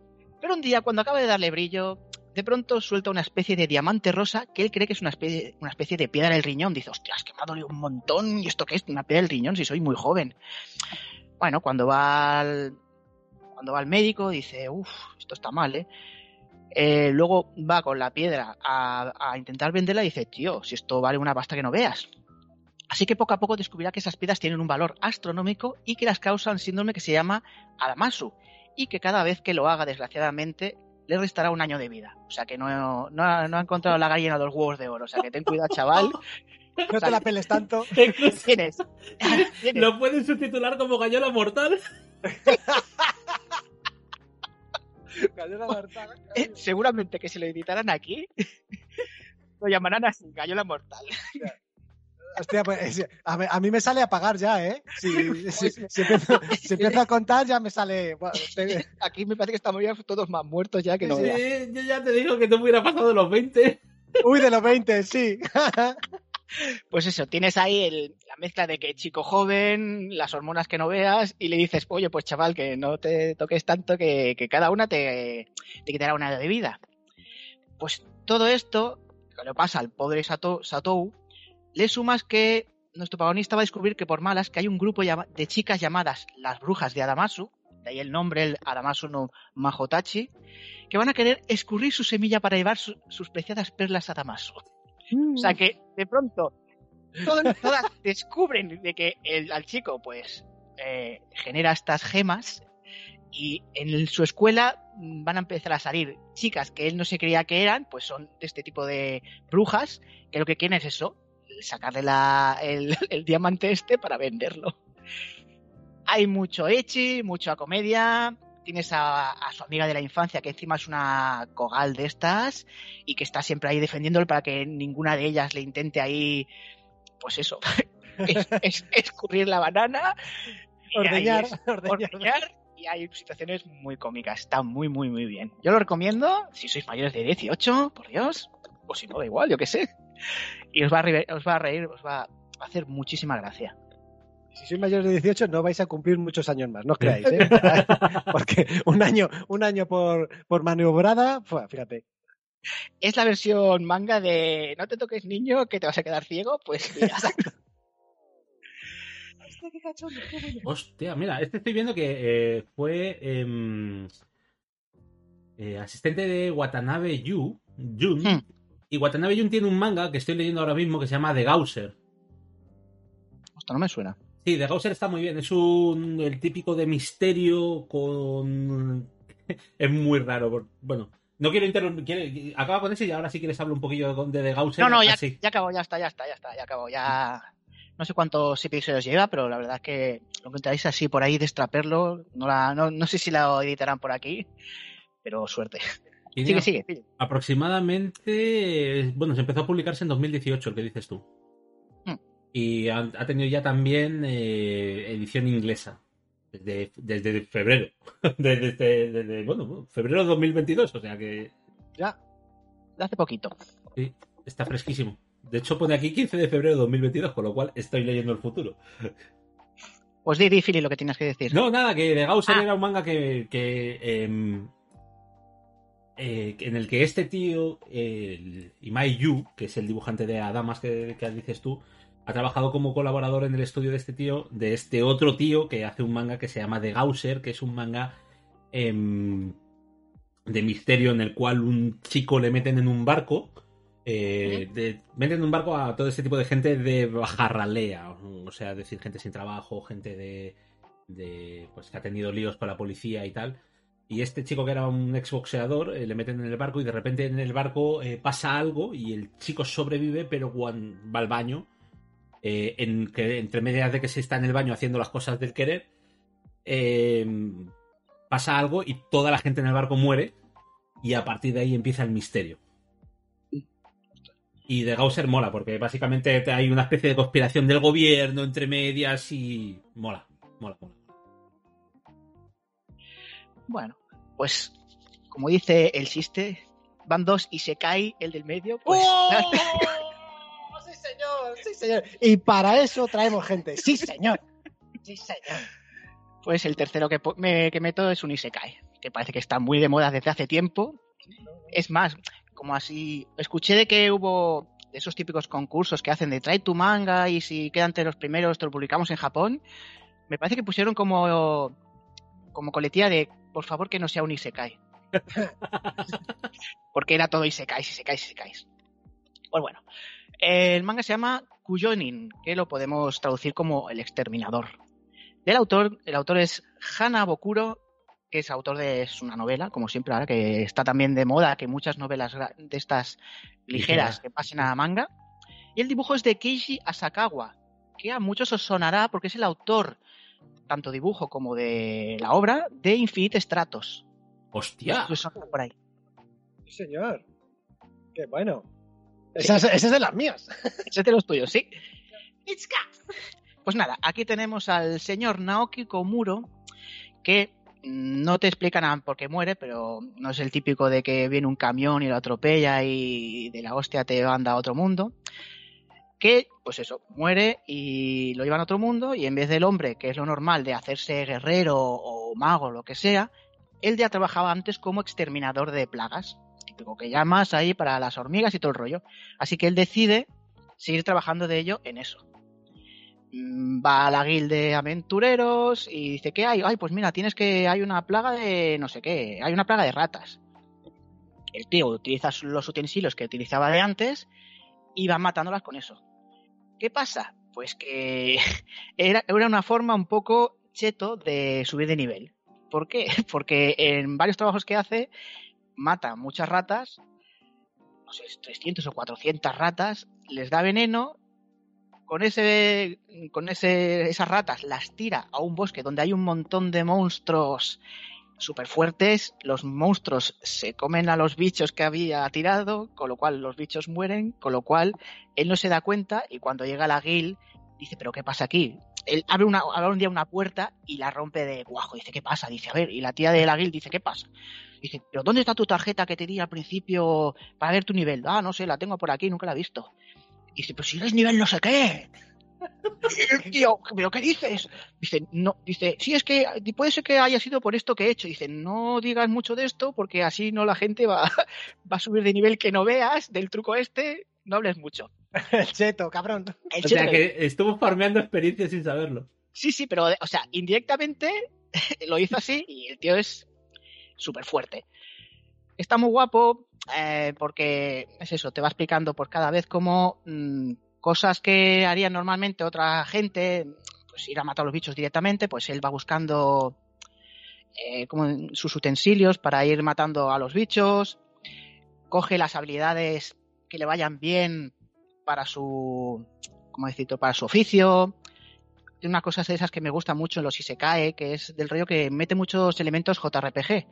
Pero un día, cuando acaba de darle brillo, de pronto suelta una especie de diamante rosa que él cree que es una especie, de piedra del riñón. Dice, hostias, que me ha dolido un montón. ¿Y esto qué es? Una piedra del riñón si soy muy joven. Bueno, cuando va al, cuando va al médico, dice, uff, esto está mal, ¿eh? Eh, luego va con la piedra a, a intentar venderla y dice, tío, si esto vale una pasta que no veas. Así que poco a poco descubrirá que esas piedras tienen un valor astronómico y que las causan síndrome que se llama Adamasu y que cada vez que lo haga, desgraciadamente, le restará un año de vida. O sea que no, no, ha, no ha encontrado la gallina de los huevos de oro. O sea que ten cuidado, chaval. (laughs) No te la peles tanto. (laughs) Tienes. tienes. (laughs) Lo pueden subtitular como Gallola Mortal. Eh, seguramente que si lo editaran aquí, lo llamarán así, Gallola Mortal. Hostia, pues, a, mí, a mí me sale a pagar ya, ¿eh? Si, (laughs) si, si empiezo, si empiezo a contar, ya me sale. (laughs) Aquí me parece que estamos ya todos más muertos ya que no. Sí, yo ya te digo que no me hubiera pasado de los 20. (laughs) Uy, de los 20, sí. Pues eso, tienes ahí el- la mezcla de que chico joven, las hormonas que no veas, y le dices, oye, pues chaval, que no te toques tanto, que, que cada una te, te quitará una de vida. Pues todo esto, que le pasa al pobre Sato, Satou, le sumas que nuestro protagonista va a descubrir que por malas que hay un grupo de chicas llamadas las brujas de Adamasu, de ahí el nombre, el Adamasu no Mahotachi, que van a querer escurrir su semilla para llevar su- sus preciadas perlas a Adamasu. O sea que de pronto todas, todas (laughs) descubren de que el, al chico pues eh, genera estas gemas y en su escuela mm, van a empezar a salir chicas que él no se creía que eran, pues son de este tipo de brujas que lo que quieren es eso, sacarle la, el, (laughs) el diamante este para venderlo. Hay mucho echi, mucha comedia. Tienes a, a su amiga de la infancia, que encima es una cogal de estas, y que está siempre ahí defendiéndolo para que ninguna de ellas le intente ahí, pues eso, (laughs) es- es- escurrir la banana. es- (laughs) ordeñar. ordeñar, y hay situaciones muy cómicas. Está muy, muy, muy bien. Yo lo recomiendo si sois mayores de 18, por Dios, o si no, da igual, yo qué sé. Y os va a reír, os va a, reír, os va a hacer muchísima gracia. Si sois mayores de 18, no vais a cumplir muchos años más, no os creáis, ¿eh? (laughs) Porque un año, un año por, por maniobrada, fíjate. Es la versión manga de no te toques niño que te vas a quedar ciego, pues mira. (laughs) Hostia, mira, este estoy viendo que eh, fue em, eh, asistente de Watanabe Yu, Jun. Hmm. Y Watanabe Jun tiene un manga que estoy leyendo ahora mismo que se llama The Gausser. Esto no me suena. Sí, The Gausser está muy bien. Es un el típico de misterio con. (laughs) es muy raro. por- Bueno, no quiero interrumpir. Acaba con ese y ahora sí quieres hablar un poquillo de The Gausser. No, no, ya, así. ya acabó, ya está, ya está, ya está, ya acabó, ya. No sé cuántos episodios lleva, pero la verdad es que lo encontráis así por ahí, destraperlo. No, la, no, no sé si la editarán por aquí, pero suerte. Y Sigue, sigue, sigue. Aproximadamente. Bueno, se empezó a publicarse en 2018, el que dices tú. Hmm. Y ha, ha tenido ya también eh, edición inglesa. Desde, desde febrero. (laughs) desde, desde- desde, bueno, febrero de 2022. O sea que Ya. De hace poquito. está fresquísimo. De hecho, pone aquí 15 de febrero de 2022, con lo cual estoy leyendo el futuro. Pues di, di, Fili, lo que tienes que decir. No, nada, que The Gausser Ah. era un manga que. que, em, eh, en el que este tío, el Imai Yu, que es el dibujante de Adamas que, que dices tú, ha trabajado como colaborador en el estudio de este tío, de este otro tío que hace un manga que se llama The Gausser, que es un manga em, de misterio en el cual un chico le meten en un barco. eh, de- meten en un barco a todo este tipo de gente de baja ralea, o sea, decir, gente sin trabajo, gente de, de pues que ha tenido líos con la policía y tal. Y este chico que era un exboxeador eh, le meten en el barco y de repente en el barco eh, pasa algo y el chico sobrevive, pero cuando va al baño, eh, en que, entre medias de que se está en el baño haciendo las cosas del querer, eh, pasa algo y toda la gente en el barco muere y a partir de ahí empieza el misterio. Y de Gausser mola, porque básicamente te- hay una especie de conspiración del gobierno entre medias y mola, mola, mola. Bueno, pues como dice el chiste, van dos y se cae el del medio, pues ¡Oh! (laughs) ¡Sí, señor! ¡Sí, señor! Y para eso traemos gente. ¡Sí, señor! ¡Sí, señor! Pues el tercero que, me, que meto es un Isekai, que parece que está muy de moda desde hace tiempo. Es más, como así, escuché de que hubo de esos típicos concursos que hacen de trae tu manga y si quedan entre los primeros te lo publicamos en Japón. Me parece que pusieron como, como coletilla de por favor que no sea un Isekai. (laughs) Porque era todo Isekais, Isekais, Isekais. Pues bueno, el manga se llama Kuyonin, que lo podemos traducir como el exterminador. Del autor, el autor es Hana Bokuro, que es autor de es una novela, como siempre ahora, que está también de moda, que muchas novelas de estas ligeras Ligera. que pasen a manga. Y el dibujo es de Keishi Asakawa, que a muchos os sonará porque es el autor, tanto dibujo como de la obra, de Infinite Stratos. ¡Hostia! Por ahí. ¡Sí, señor! ¡Qué bueno! Esa, es- esa es de las mías. (laughs) Ese es de los tuyos, sí. Pues nada, aquí tenemos al señor Naoki Komuro, que no te explican por qué muere, pero no es el típico de que viene un camión y lo atropella y de la hostia te manda a otro mundo. Que, pues eso, muere y lo llevan a otro mundo y en vez del hombre, que es lo normal de hacerse guerrero o mago, lo que sea, él ya trabajaba antes como exterminador de plagas. Típico que llamas ahí para las hormigas y todo el rollo. Así que él decide seguir trabajando de ello en eso. Mm, Va a la guilde de aventureros y dice, ¿qué hay? Ay, pues mira, tienes que... Hay una plaga de... no sé qué. Hay una plaga de ratas. El tío utiliza los utensilios que utilizaba de antes y va matándolas con eso. ¿Qué pasa? Pues que (laughs) era, era una forma un poco cheto de subir de nivel. ¿Por qué? (laughs) Porque en varios trabajos que hace mata muchas ratas, no sé, 300 o 400 ratas, les da veneno, con ese con ese esas ratas las tira a un bosque donde hay un montón de monstruos súper fuertes, los monstruos se comen a los bichos que había tirado, con lo cual los bichos mueren, con lo cual él no se da cuenta y cuando llega la guild dice, pero ¿qué pasa aquí? Él abre, una, abre un día una puerta y la rompe de guajo, dice, ¿qué pasa? Dice, a ver, y la tía de la guild dice, ¿qué pasa? Dice, ¿pero dónde está tu tarjeta que te di al principio para ver tu nivel? Ah, no sé, la tengo por aquí, nunca la he visto. Y dice, pero si eres nivel no sé qué. Tío, ¿pero qué dices? Dice, no, dice, sí, es que puede ser que haya sido por esto que he hecho. Dice, no digas mucho de esto porque así no la gente va, (laughs) va a subir de nivel que no veas del truco este, no hables mucho. (laughs) El cheto, cabrón. El O sea que estuvo farmeando experiencia sin saberlo. Sí, sí, pero, o sea, indirectamente (laughs) lo hizo así y el tío es súper fuerte. Está muy guapo eh, porque es eso, te va explicando por cada vez cómo mm, cosas que haría normalmente otra gente, pues ir a matar a los bichos directamente, pues él va buscando eh, como sus utensilios para ir matando a los bichos, coge las habilidades que le vayan bien para su, ¿cómo decirlo? Para su oficio. Tiene unas cosas de esas que me gustan mucho en los Isekai, que es del rollo que mete muchos elementos JRPG.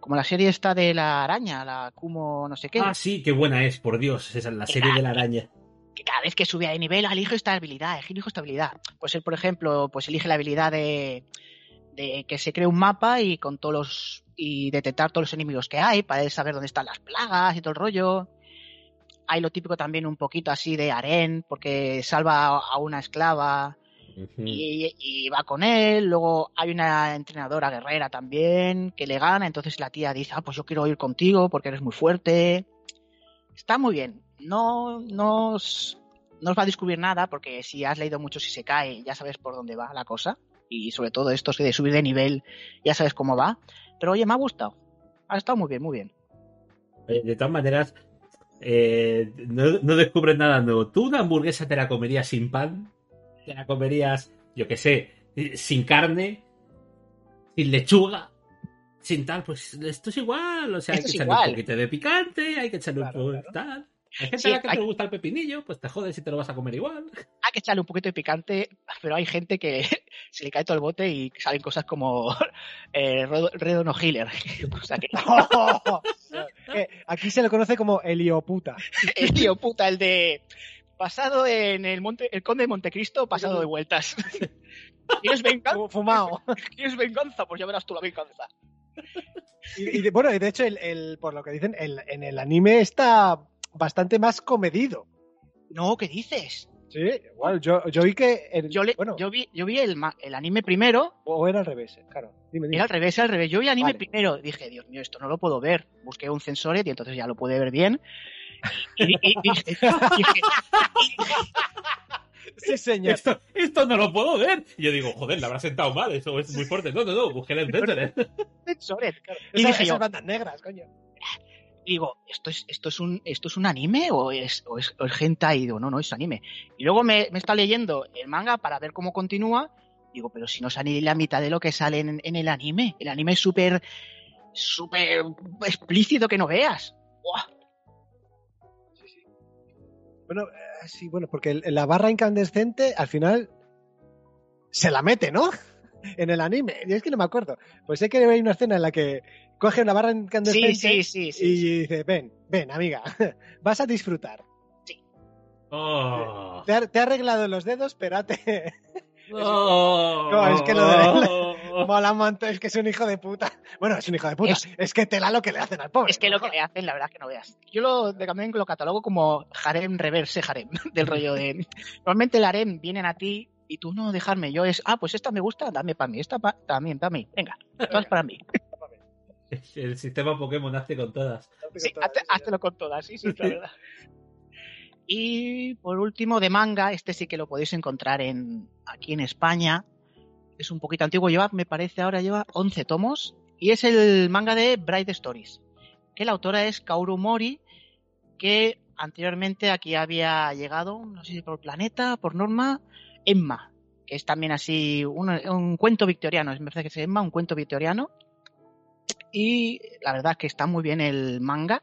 Como la serie esta de la araña, la Kumo no sé qué. Ah, sí, qué buena es, por Dios. Esa es la serie de la araña. Que cada vez que sube de nivel elijo esta habilidad, elijo esta habilidad. Pues él, por ejemplo, pues elige la habilidad de, de que se cree un mapa y con todos los y detectar todos los enemigos que hay para él saber dónde están las plagas y todo el rollo. Hay lo típico también un poquito así de harén, porque salva a una esclava y, y va con él. Luego hay una entrenadora guerrera también que le gana. Entonces la tía dice, ah, pues yo quiero ir contigo porque eres muy fuerte. Está muy bien. No, no, os, no os va a descubrir nada porque si has leído mucho si se cae ya sabes por dónde va la cosa. Y sobre todo esto de subir de nivel ya sabes cómo va. Pero oye, me ha gustado. Ha estado muy bien, muy bien. De todas maneras, eh, no, no descubres nada nuevo. ¿Tú una hamburguesa te la comerías sin pan? ¿Te la comerías, yo qué sé, sin carne? ¿Sin lechuga? Sin tal, pues esto es igual. O sea, hay que echarle igual. un poquito de picante, hay que echarle Claro, un poco claro. tal. Hay gente Sí, a la que hay- te gusta el pepinillo, pues te jodes si te lo vas a comer igual. Hay que echarle un poquito de picante, pero hay gente que (laughs) se le cae todo el bote y salen cosas como (laughs) eh, Red Red No Healer. (laughs) O sea que Eh, Aquí se lo conoce como Helioputa. el tío puta, el de pasado en el monte, el conde de Montecristo, pasado de vueltas. ¿Quieres venganza? Fu- Fumado. ¿Quieres venganza? Pues ya verás tú la venganza. Y, y de- bueno, y de hecho, el, el- por lo que dicen, el- en el anime está bastante más comedido. No, ¿qué dices? Sí, igual, yo, yo vi que. el- Yo, le, bueno, yo vi, yo vi el, ma- el anime primero, o era al revés, eh, claro. Dime, dime. era al revés, al revés. Yo vi el anime Vale. primero, dije, Dios mío, esto no lo puedo ver. Busqué un sensor y entonces ya lo pude ver bien. Y, y- y dije, dije, (laughs) Sí, señor. Esto, esto no lo puedo ver. Y yo digo, joder, le habrá sentado mal, eso es muy fuerte. No, no, no, busqué el (laughs) internet. sensores. Y Esa- dije esas yo, bandas negras, coño. Y digo, ¿esto es, esto es un, esto es un anime o es, o es, o hentai? Y digo, no, no, es anime. Y luego me, me está leyendo el manga para ver cómo continúa. Digo, pero si no sale la mitad de lo que sale en, en el anime. El anime es súper, súper explícito que no veas. Buah. Bueno, eh, sí, bueno, porque la barra incandescente al final se la mete, ¿no? En el anime. Y es que no me acuerdo. Pues sé que hay una escena en la que coge una barra incandescente Sí, sí, sí, sí. y dice, ven, ven, amiga, (laughs) vas a disfrutar. Oh. Te ha, te ha arreglado los dedos, pero te... (laughs) Oh. No, es que lo de- Mola un montón, es que es un hijo de puta. Bueno, es un hijo de puta. Es- Es, que tela lo que le hacen al pobre. Es que lo que le hacen, la verdad es que no veas. Yo lo de- también lo catalogo como harem reverse harem, (laughs) del rollo de... Normalmente el harem vienen a ti y tú no dejarme. Yo es, ah, pues esta me gusta, dame para mí. Esta pa- también para mí. Venga, todas para mí. El sistema Pokémon hace con todas. Sí, hazte- háztelo con todas, sí, sí, la verdad. Y por último, de manga, este sí que lo podéis encontrar en aquí en España. Es un poquito antiguo, lleva, me parece ahora lleva 11 tomos. Y es el manga de Bright Stories. Que la autora es Kaoru Mori, que anteriormente aquí había llegado, no sé si por Planeta, por Norma, Emma, que es también así un, cuento victoriano, me parece que es Emma, un cuento victoriano. Y la verdad es que está muy bien el manga.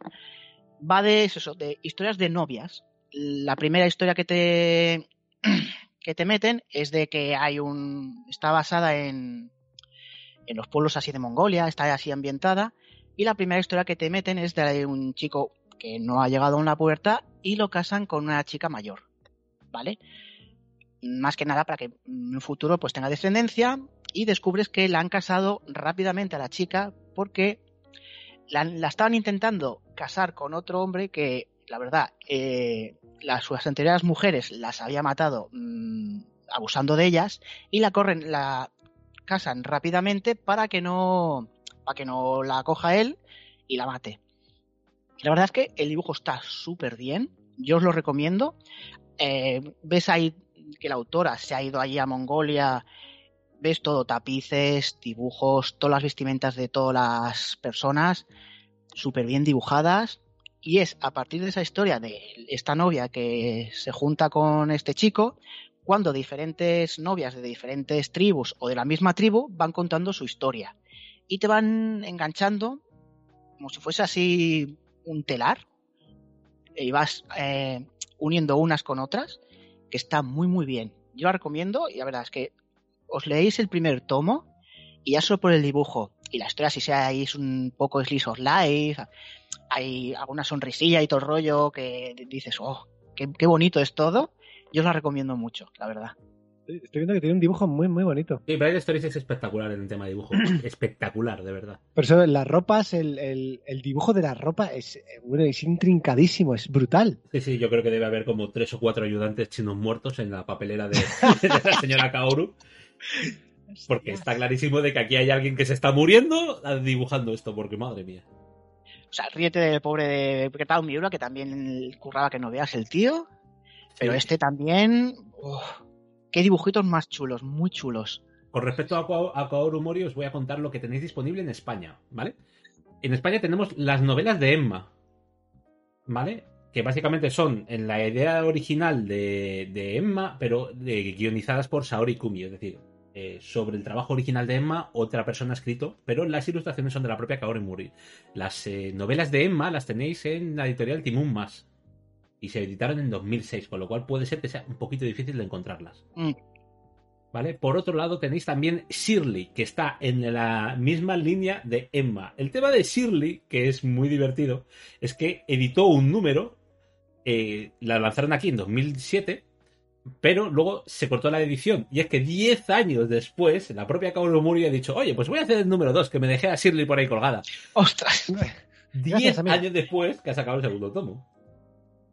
Va de eso, de historias de novias. La primera historia que te que te meten es de que hay un está basada en en los pueblos así de Mongolia, está así ambientada y la primera historia que te meten es de un chico que no ha llegado a la pubertad y lo casan con una chica mayor, ¿vale? Más que nada para que en un futuro pues tenga descendencia y descubres que la han casado rápidamente a la chica porque la, estaban intentando casar con otro hombre que, la verdad, eh, las sus anteriores mujeres las había matado mm, abusando de ellas y la corren, la casan rápidamente para que no, para que no la coja él y la mate. La verdad es que el dibujo está súper bien, yo os lo recomiendo. Eh, ves ahí que la autora se ha ido allí a Mongolia ves todo, tapices, dibujos, todas las vestimentas de todas las personas, súper bien dibujadas. Y es a partir de esa historia de esta novia que se junta con este chico, cuando diferentes novias de diferentes tribus o de la misma tribu van contando su historia. Y te van enganchando como si fuese así un telar. Y vas eh, uniendo unas con otras, que está muy muy bien. Yo la recomiendo y la verdad es que os leéis el primer tomo y ya solo por el dibujo y la historia si es un poco slice of life, hay alguna sonrisilla y todo el rollo que dices, oh, qué, qué bonito es todo, yo la recomiendo mucho, la verdad. Estoy viendo que tiene un dibujo muy, muy bonito. Sí, Bright Stories es espectacular en el tema de dibujo. (clears throat) espectacular, de verdad. Por eso las ropas, el, el, el dibujo de la ropa es, eh, bueno, es intrincadísimo, es brutal. Sí, sí, yo creo que debe haber como tres o cuatro ayudantes chinos muertos en la papelera de, (laughs) de la señora Kaoru. Porque está clarísimo de que aquí hay alguien que se está muriendo dibujando esto, porque madre mía. O sea, ríete del pobre de Ketao Miura, que también curraba que no veas el tío. Pero Sí. este también. uf, qué dibujitos más chulos, muy chulos. Con respecto a, Kao- a Kaoru Mori, os voy a contar lo que tenéis disponible en España, ¿vale? En España tenemos las novelas de Emma, ¿vale? Que básicamente son en la idea original de, Emma, pero de- guionizadas por Saori Kumi, es decir, eh, sobre el trabajo original de Emma, otra persona ha escrito, pero las ilustraciones son de la propia Kaoru Mori. Las eh, novelas de Emma las tenéis en la editorial Timun Más y se editaron en 2006, con lo cual puede ser que sea un poquito difícil de encontrarlas. Mm. ¿Vale? Por otro lado tenéis también Shirley, que está en la misma línea de Emma. El tema de Shirley, que es muy divertido, es que editó un número, eh, la lanzaron aquí en 2007, pero luego se cortó la edición. Y es que 10 años después, la propia Kaoru Mori ha dicho, oye, pues voy a hacer el número 2, que me dejé a Shirley por ahí colgada. (laughs) ¡Ostras! 10 amigo. años después que ha sacado el segundo tomo.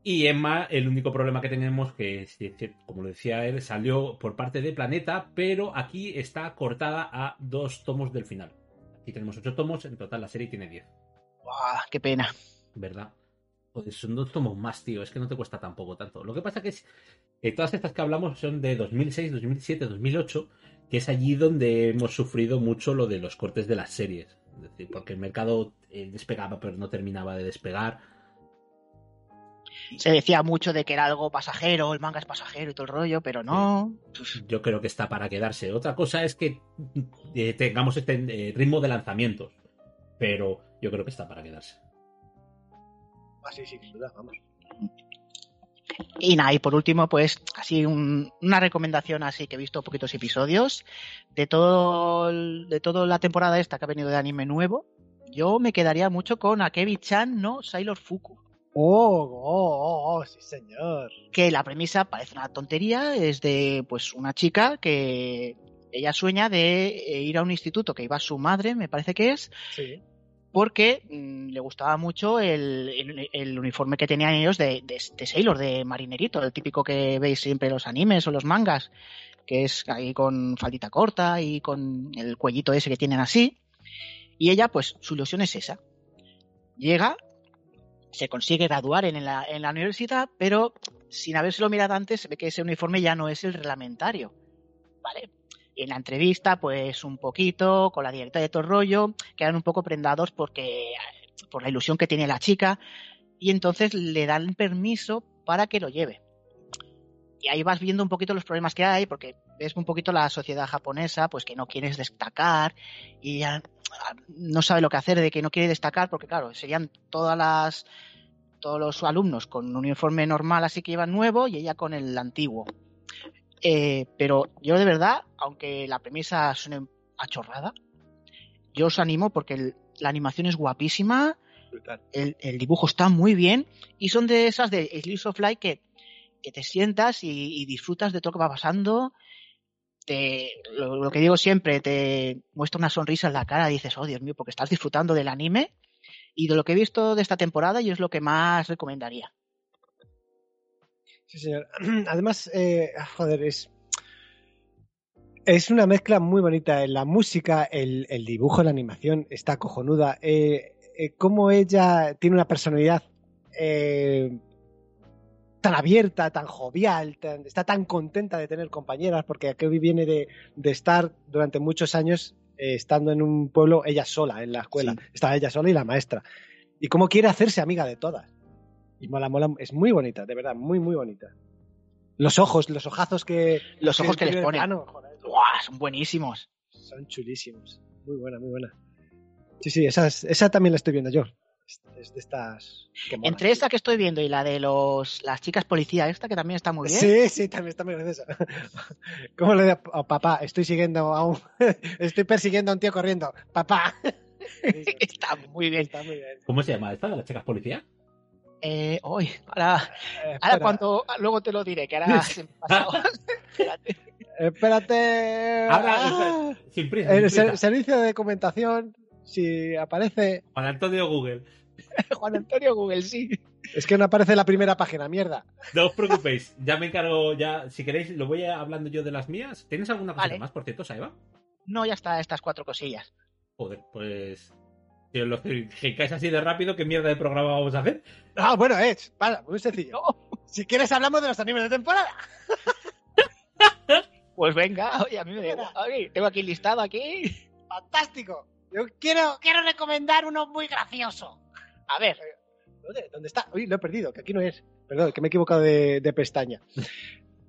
Y Emma, el único problema que tenemos, que como lo decía él, salió por parte de Planeta, pero aquí está cortada a dos tomos del final. Aquí tenemos ocho tomos, en total la serie tiene 10, Buah, ¡Qué pena! ¿verdad? Joder, son dos tomos más, tío, es que no te cuesta tampoco tanto. Lo que pasa que es que todas estas que hablamos son de 2006, 2007, 2008, que es allí donde hemos sufrido mucho lo de los cortes de las series. Es decir, porque el mercado eh, despegaba, pero no terminaba de despegar. Se decía mucho de que era algo pasajero, el manga es pasajero y todo el rollo, pero no. yo creo que está para quedarse. Otra cosa es que eh, tengamos este eh, ritmo de lanzamientos, pero yo creo que está para quedarse. Ah, sí, sí, sin duda, vamos. Y nada, y por último, pues así un- una recomendación así que he visto poquitos episodios de todo el- de toda la temporada esta que ha venido de anime nuevo. Yo me quedaría mucho con Akebi-chan no Sailor Fuku. Oh, oh, oh, oh, sí, señor. que la premisa parece una tontería, es de pues una chica que ella sueña de eh, ir a un instituto que iba su madre, me parece que es, Sí. porque mm, le gustaba mucho el, el- el uniforme que tenían ellos de, de, de Sailor, de marinerito, el típico que veis siempre en los animes o los mangas, que es ahí con faldita corta y con el cuellito ese que tienen así. Y ella, pues su ilusión es esa. Llega, se consigue graduar en la, universidad, pero sin habérselo mirado antes, se ve que ese uniforme ya no es el reglamentario. ¿Vale? En la entrevista, pues un poquito, con la directora de todo rollo, quedan un poco prendados porque por la ilusión que tiene la chica, y entonces le dan permiso para que lo lleve. Y ahí vas viendo un poquito los problemas que hay, porque ves un poquito la sociedad japonesa, pues que no quieres destacar, y no sabe lo que hacer de que no quiere destacar, porque claro, serían todas las todos los alumnos con un uniforme normal así que llevan nuevo y ella con el antiguo. Eh, pero yo de verdad, aunque la premisa suene a chorrada, yo os animo porque el- la animación es guapísima, el, el dibujo está muy bien y son de esas de Slice of Life que, que te sientas y, y disfrutas de todo lo que va pasando. Te, lo, que digo siempre, te muestra una sonrisa en la cara y dices, oh Dios mío, porque estás disfrutando del anime y de lo que he visto de esta temporada y es lo que más recomendaría. Sí, señor. (clears throat) Además, eh, joder, es. Es una mezcla muy bonita. La música, el, el dibujo, la animación está cojonuda. Eh, eh, cómo ella tiene una personalidad eh, tan abierta, tan jovial, tan- está tan contenta de tener compañeras, porque aquí viene de, de estar durante muchos años eh, estando en un pueblo ella sola en la escuela. Sí. Estaba ella sola y la maestra. Y cómo quiere hacerse amiga de todas. Y mola, mola, es muy bonita, de verdad, muy, muy bonita. Los ojos, los ojazos que. Los ojos que les ponen. Son buenísimos. son chulísimos. Muy buena, muy buena. Sí, sí, esa, es- esa también la estoy viendo yo. Es, de estas. Entre esta que estoy viendo y la de los las chicas policía, esta que también está muy bien. Sí, sí, también está muy graciosa. ¿Cómo le digo? Oh, papá, estoy siguiendo a un. (laughs) estoy persiguiendo a un tío corriendo. Papá. (laughs) está muy bien. Está muy bien. ¿Cómo se llama esta de las chicas policía? Eh, hoy, ahora, Eh, ahora cuando luego te lo diré, que ahora (laughs) se me ha pasado. Espérate. Espérate. Ahora, Ah, sin prisa. el sin ser- prisa. servicio de documentación, si aparece. Juan Antonio Google. (laughs) Juan Antonio Google, sí. Es que no aparece la primera página, mierda. No os preocupéis, ya me encargo, ya, si queréis, lo voy a- hablando yo de las mías. ¿Tienes alguna cosa Vale. más, por cierto, Saeva? No, ya está, estas cuatro cosillas. Joder, pues. Si os lo explicáis así de rápido, ¿qué mierda de programa vamos a hacer? Ah, bueno, es. Para, muy sencillo. No. Si quieres, hablamos de los animes de temporada. (laughs) Pues venga, oye, a mí me da tengo aquí listado aquí. Fantástico. Yo quiero. Quiero recomendar uno muy gracioso. A ver, ¿Dónde, dónde está? Uy, lo he perdido, que aquí no es. Perdón, que me he equivocado de, de pestaña. (laughs)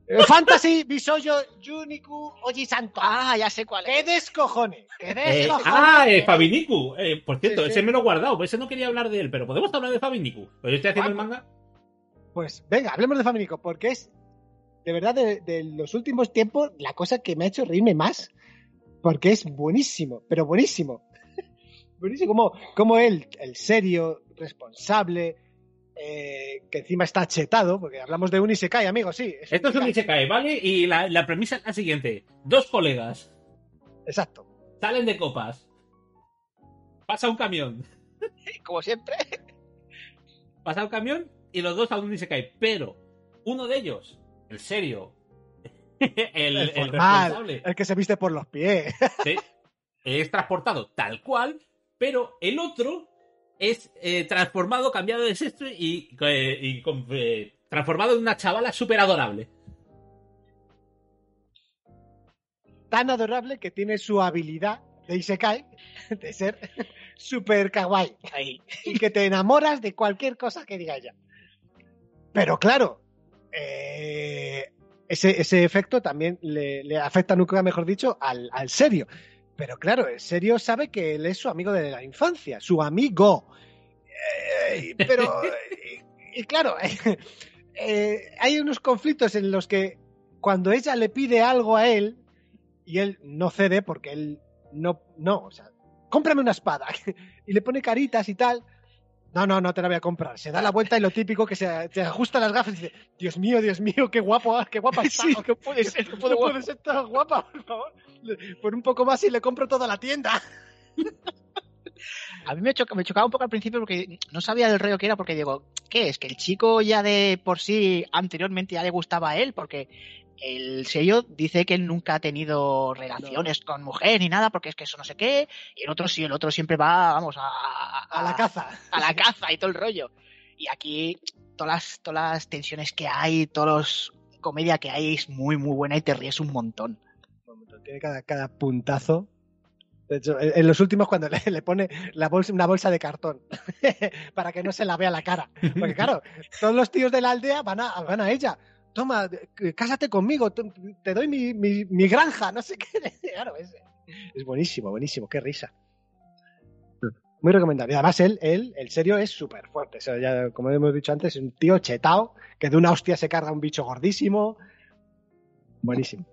Eh, Fantasy Bisoyo Juniku Oji-santo. ah, ya sé cuál ¡Qué es. descojone! ¡Qué Eh, descojone! ah, eh, Fabiniku. Eh, por cierto, Sí, sí. ese me lo he guardado, pues ese no quería hablar de él, pero podemos hablar de Fabiniku. Pues yo estoy haciendo el manga. Pues venga, hablemos de Faminico, porque es de verdad de, de los últimos tiempos la cosa que me ha hecho reírme más. Porque es buenísimo, pero buenísimo. Buenísimo, como, como él, el serio, responsable, eh, que encima está chetado, porque hablamos de un Isekai, amigos, sí. es un Esto es un Isekai, ¿vale? Y la, la premisa es la siguiente: dos colegas Exacto. salen de copas, pasa un camión, (laughs) Como siempre. pasa un camión y los dos a un Isekai, pero uno de ellos, el serio, (laughs) el, el formal, responsable, el que se viste por los pies. (laughs) Sí. es transportado tal cual, pero el otro es eh, transformado, cambiado de sexo y, eh, y con- eh, transformado en una chavala súper adorable. Tan adorable que tiene su habilidad de Isekai de ser (laughs) super kawaii. Ahí. y que te enamoras de cualquier cosa que diga ella. Pero claro, eh, ese, ese efecto también le, le afecta, nunca mejor dicho, al, al serio. Pero claro, el serio sabe que él es su amigo de la infancia, su amigo. Eh, pero, (laughs) y, y claro, (laughs) eh, hay unos conflictos en los que cuando ella le pide algo a él y él no cede porque él no, no, o sea, cómprame una espada (laughs) y le pone caritas y tal. No, no, no te la voy a comprar. Se da la vuelta y lo típico que se, se ajusta las gafas y dice, Dios mío, Dios mío, qué guapo, qué guapa (laughs) está. Sí, no puede ser, no puede ser tan guapa, por favor. Por un poco más y le compro toda la tienda. (laughs) A mí me, choca- me chocaba un poco al principio porque no sabía del rollo que era, porque digo, ¿qué es? Que el chico ya de por sí anteriormente ya le gustaba a él, porque el sello dice que él nunca ha tenido relaciones con mujer ni nada, porque es que eso no sé qué, y el otro sí, el otro siempre va, vamos, a, A la caza. a la caza y todo el rollo. Y aquí todas las, todas las tensiones que hay, todos los comedia que hay es muy, muy buena y te ríes un montón. Tiene cada, cada puntazo. De hecho, en en los últimos cuando le, le pone la bolsa, una bolsa de cartón (laughs) para que no se la vea la cara. Porque claro, todos los tíos de la aldea van a, van a ella. Toma, eh, cásate conmigo, te doy mi, mi- mi granja, no sé qué. (laughs) Claro, es, es buenísimo, buenísimo, qué risa. Muy recomendable. Además él, él, el serio es súper fuerte. O sea, ya, como hemos dicho antes, es un tío chetao que de una hostia se carga un bicho gordísimo. Buenísimo.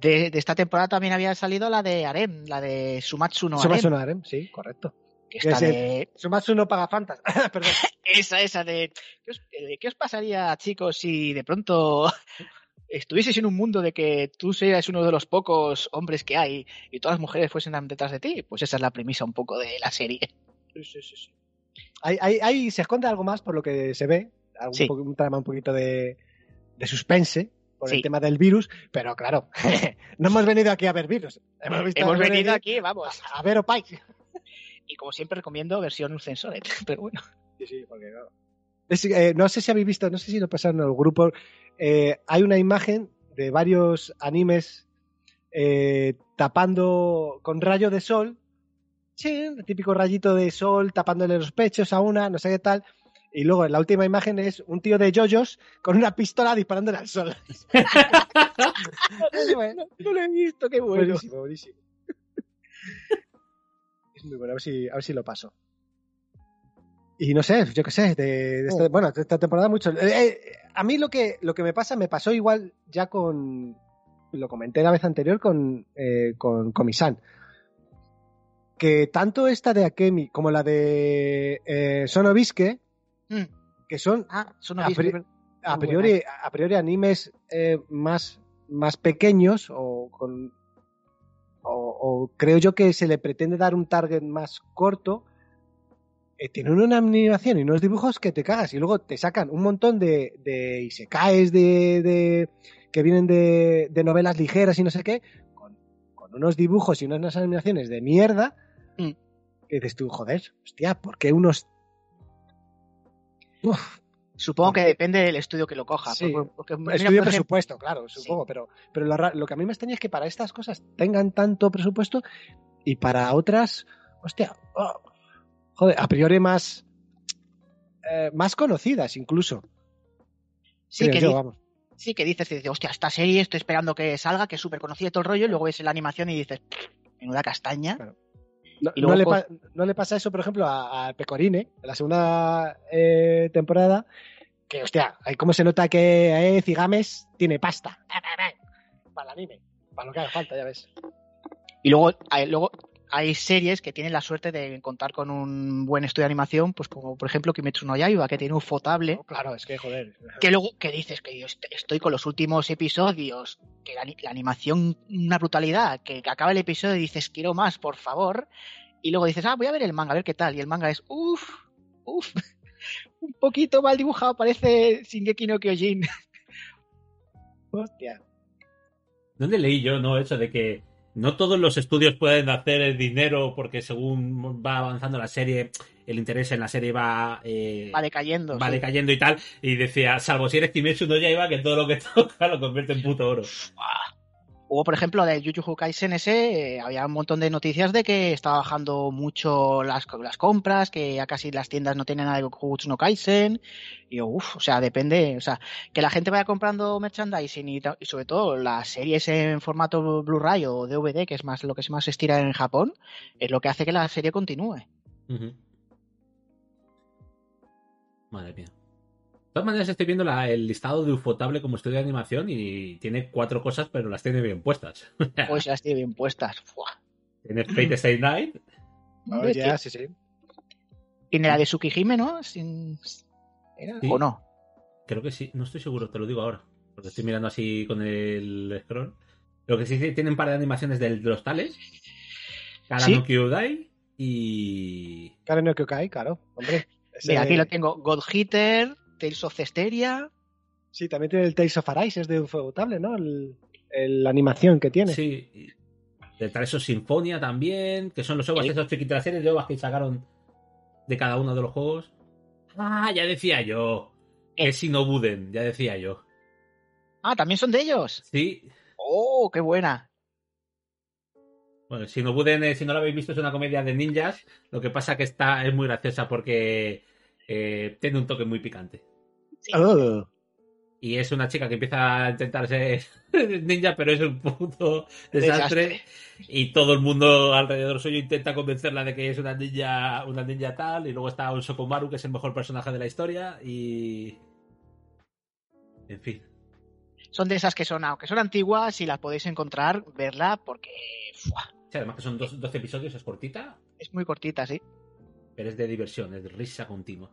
De, de esta temporada también había salido la de Arem, la de Sumatsu no Arem, Sumatsu no Harem, sí, correcto. Que está de, Sumatsu no paga fantas. (laughs) Perdón. (laughs) Esa, esa de ¿qué os, eh, ¿qué os pasaría, chicos, si de pronto (laughs) estuvieseis en un mundo de que tú seas uno de los pocos hombres que hay y todas las mujeres fuesen detrás de ti? Pues esa es la premisa un poco de la serie. Ahí, ahí- ahí se esconde algo más por lo que se ve. algún Sí. un trama un poquito de, de suspense por Sí. el tema del virus. Pero claro, no hemos venido aquí a ver virus. Hemos, visto- Hemos venido aquí, vamos. a, a ver Opay. Y como siempre recomiendo versión censored, (laughs) pero bueno. Sí, sí, porque claro. Es, eh, no sé si habéis visto, no sé si lo pasaron en el grupo. eh, hay una imagen de varios animes eh, tapando con rayo de sol. Sí, el típico rayito de sol tapándole los pechos a una, no sé qué tal. Y luego en la última imagen es un tío de yoyos con una pistola disparándole al sol. (laughs) (laughs) No lo he visto, qué bueno. Buenísimo, buenísimo. Es muy bueno, a ver si, a ver si lo paso. Y no sé, yo qué sé, de, de esta, bueno, de esta temporada mucho. Eh, eh, a mí lo que, lo que me pasa, me pasó igual ya con. Lo comenté la vez anterior con, eh, con Comisan. Que tanto esta de Akemi como la de eh, Sonobiske, Mm. que son Ah, A pri- a priori, a priori animes más, más pequeños o con o, o creo yo que se le pretende dar un target más corto eh, tienen una animación y unos dibujos que te cagas y luego te sacan un montón de, de isekais de, de que vienen de, de novelas ligeras y no sé qué con, con unos dibujos y unas animaciones de mierda Mm. que dices tú joder hostia ¿por qué unos Uf, Supongo que depende del estudio que lo coja. Sí. porque- porque, mira, Estudio por ejemplo, presupuesto, claro, supongo, pero, pero lo, que a mí me extraña es que para estas cosas tengan tanto presupuesto y para otras, hostia, oh, joder, a priori más, eh, más conocidas incluso. sí, creo que yo, vamos. sí que dices, dices, hostia, esta serie estoy esperando que salga, que es súper conocida y todo el rollo, y luego ves la animación y dices, menuda castaña. Claro. No, Y no luego le cos- pa- no le pasa eso, por ejemplo, a, a Pecorine, en la segunda eh, temporada, que, hostia, como se nota que eh, Cigames tiene pasta. Para el anime, para lo que haga falta, ya ves. Y luego hay, luego hay series que tienen la suerte de contar con un buen estudio de animación, pues como por ejemplo Kimetsu no Yaiba, que tiene un fotable, No, claro, es que, joder. que luego que dices que yo est- estoy con los últimos episodios, que la, ani- la animación una brutalidad, que acaba el episodio y dices quiero más, por favor, y luego dices, ah, voy a ver el manga, a ver qué tal, y el manga es, uff, uff, (laughs) un poquito mal dibujado, parece Shingeki no Kyojin. (laughs) Hostia. ¿Dónde leí yo, no? Eso de que no todos los estudios pueden hacer el dinero porque según va avanzando la serie, el interés en la serie va, eh, Va decayendo. va sí. decayendo y tal. Y decía, salvo si eres Kimetsu no Yaiba, que todo lo que (laughs) toca lo convierte en puto oro. Hubo, por ejemplo, de Jujutsu Kaisen ese, eh, había un montón de noticias de que estaba bajando mucho las, las compras, que ya casi las tiendas no tienen nada de Jujutsu no Kaisen. Y uff, o sea, depende, o sea, que la gente vaya comprando merchandising y, sobre todo las series en formato Blu-ray o DVD, que es más lo que se más estira en Japón, es lo que hace que la serie continúe. Ujú. Madre mía. De todas maneras, estoy viendo la- el listado de Ufotable como estudio de animación y tiene cuatro cosas, pero las tiene bien puestas. (laughs) Pues las tiene bien puestas. Fuah. tiene Fate (clears throat) Stay Night, Oh, ya, sí, sí. Tiene la de Tsukihime, ¿no? Sin... ¿Era? Sí. ¿O no? Creo que sí, no estoy seguro, te lo digo ahora. Porque estoy mirando así con el scroll. Lo que sí tienen un par de animaciones del- de los tales. Kara ¿Sí? no Kyodai y. Karen no Kyokai, claro. Hombre. Mira, aquí lo tengo. God Hitter, Tales of Cesteria. Sí, también tiene el Tales of Arise, es de Ufotable, ¿no? El, el- la animación que tiene. Sí. De Traeso Sinfonia también. Que son los OVAs Sí. esos series de OVAs que sacaron de cada uno de los juegos. Ah, ya decía yo. Que si no Buden, ya decía yo. Ah, también son de ellos. Sí. Oh, qué buena. Bueno, si no Buden, eh, si no lo habéis visto, es una comedia de ninjas. Lo que pasa que está, es muy graciosa porque eh, tiene un toque muy picante. Oh. Y es una chica que empieza a intentar ser (laughs) ninja, pero es un puto desastre. Desastre. Y todo el mundo alrededor suyo intenta convencerla de que es una ninja, una ninja tal. Y luego está un Sokomaru, que es el mejor personaje de la historia. Y. En fin. Son de esas que son, aunque son antiguas, si las podéis encontrar, verla porque. Sí, además que son dos- 12 episodios, es cortita, es muy cortita, sí. Pero es de diversión, es de risa continua.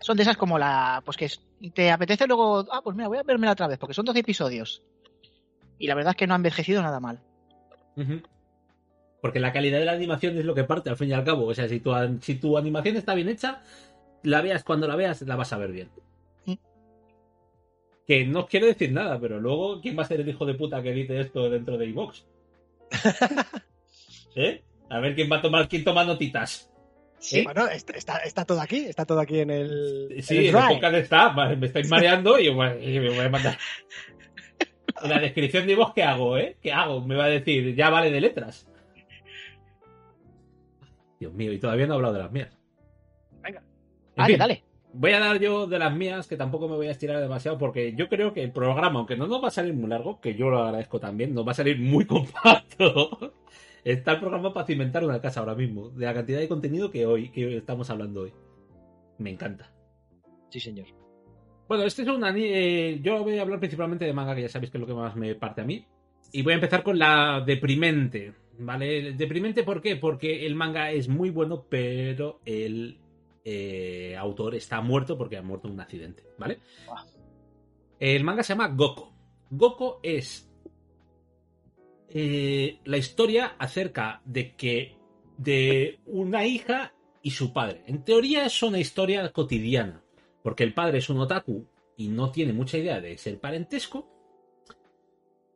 Son de esas como la, pues que te apetece luego, ah, pues mira, voy a vermela otra vez, porque son 12 episodios. Y la verdad es que no ha envejecido nada mal. Porque la calidad de la animación es lo que parte, al fin y al cabo. O sea, si tu, an- si tu animación está bien hecha, la veas cuando la veas, la vas a ver bien. Que no quiero decir nada, pero luego, ¿quién va a ser el hijo de puta que dice esto dentro de iVox? (laughs) ¿Eh? A ver quién va a tomar, quién toma notitas. Sí, ¿Eh? bueno, está, está, está todo aquí, está todo aquí en el. Sí, en el en el podcast está, me estáis mareando y bueno, y me voy a mandar. En (laughs) la descripción de iVox, ¿qué hago, eh? ¿Qué hago? Me va a decir, ya vale de letras. Dios mío, y todavía no he hablado de las mías. Venga. En Dale, fin, dale. Voy a dar yo de las mías, que tampoco me voy a estirar demasiado, porque yo creo que el programa, aunque no nos va a salir muy largo, que yo lo agradezco también, nos va a salir muy (laughs) compacto. Está el programa para cimentar una casa ahora mismo, de la cantidad de contenido que hoy, que estamos hablando hoy. Me encanta. Sí, señor. Bueno, este es un ani- eh, yo voy a hablar principalmente de manga, que ya sabéis que es lo que más me parte a mí. Y voy a empezar con la deprimente, ¿vale? Deprimente, ¿por qué? Porque el manga es muy bueno, pero el eh, autor está muerto porque ha muerto en un accidente, ¿vale? Buah. El manga se llama Goko. Goko es eh, la historia acerca de que de una hija y su padre. En teoría es una historia cotidiana, porque el padre es un otaku y no tiene mucha idea de ser parentesco.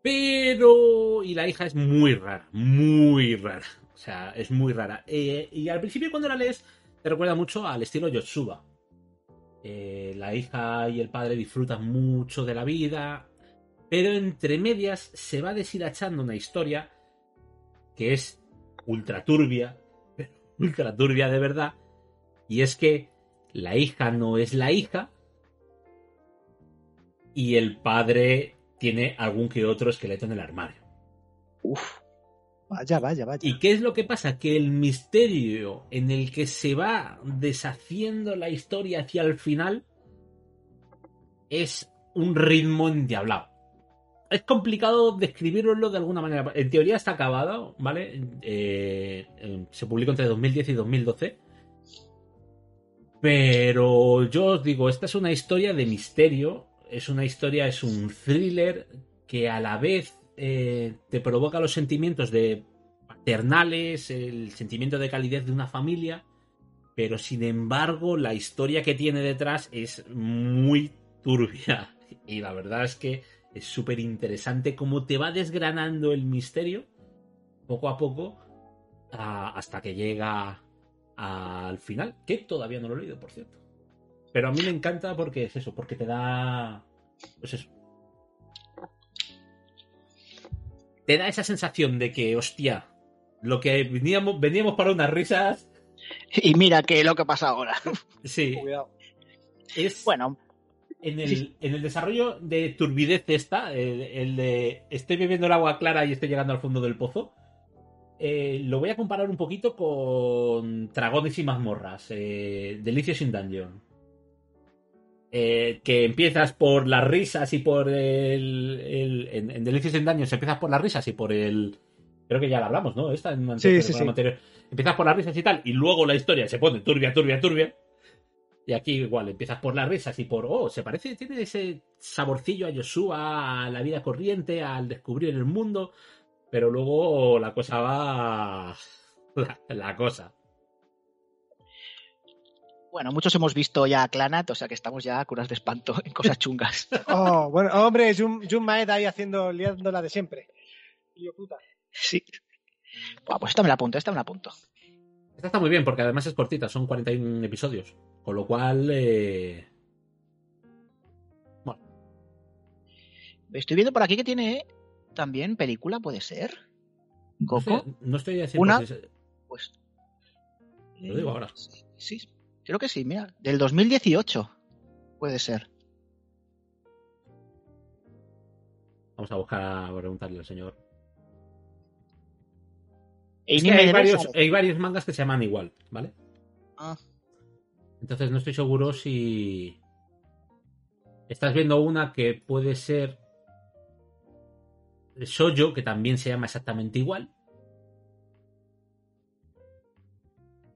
Pero. Y la hija es muy rara, muy rara. O sea, es muy rara. Eh, y al principio, cuando la lees, te recuerda mucho al estilo Yotsuba. Eh, la hija y el padre disfrutan mucho de la vida. Pero entre medias se va deshilachando una historia que es ultra turbia. pero (laughs) Ultra turbia de verdad. Y es que la hija no es la hija. Y el padre tiene algún que otro esqueleto en el armario. Uf. Vaya, vaya, vaya. ¿Y qué es lo que pasa? Que el misterio en el que se va deshaciendo la historia hacia el final es un ritmo endiablado. Es complicado describirlo de alguna manera. En teoría está acabado, ¿vale? Eh, eh, se publicó entre 2010 y 2012. Pero yo os digo, esta es una historia de misterio. Es una historia, es un thriller que a la vez eh, te provoca los sentimientos de paternales, el sentimiento de calidez de una familia, pero sin embargo la historia que tiene detrás es muy turbia. (laughs) Y la verdad es que es súper interesante cómo te va desgranando el misterio poco a poco a- hasta que llega al final, que todavía no lo he leído, por cierto. Pero a mí me encanta porque es eso, porque te da... Pues eso. Te da esa sensación de que, hostia, lo que veníamos, veníamos para unas risas, Y mira qué lo que pasa ahora. sí, (laughs) Cuidado. es... Bueno, en el, en el desarrollo de turbidez esta, el, el de estoy bebiendo el agua clara y estoy llegando al fondo del pozo, eh, lo voy a comparar un poquito con Dragones y mazmorras, eh, Delicious in Dungeon. Eh, que empiezas por las risas y por el. el- en, en Delicious in Dungeon se empiezas por las risas y por el. Creo que ya la hablamos, ¿no? Esta en un anterior, sí, sí. anterior. Empiezas por las risas y tal, y luego la historia se pone turbia, turbia, turbia. Y aquí igual, empiezas por las risas y por, oh, se parece, tiene ese saborcillo a Joshua, a la vida corriente, al descubrir el mundo, pero luego la cosa va... (laughs) La, la cosa. Bueno, muchos hemos visto ya a Clanat, o sea que estamos ya curas de espanto en cosas chungas. (laughs) Oh, bueno, hombre, Jun, Jun Maeda ahí haciendo, liándola de siempre. Tío puta. sí. Buah, pues esta me la apunto, esta me la apunto. Esta está muy bien porque además es cortita, son 41 episodios. Con lo cual... eh, Estoy viendo por aquí que tiene también película, ¿puede ser? no, ¿Coco? no estoy diciendo... Una- Pues. Lo digo ahora. Sí, creo que sí, mira. Del 2018. Puede ser. Vamos a buscar a preguntarle al señor. Es que hay, varios, hay varios mangas que se llaman igual, ¿vale? Ah, Entonces no estoy seguro si estás viendo una que puede ser Soyo, que también se llama exactamente igual.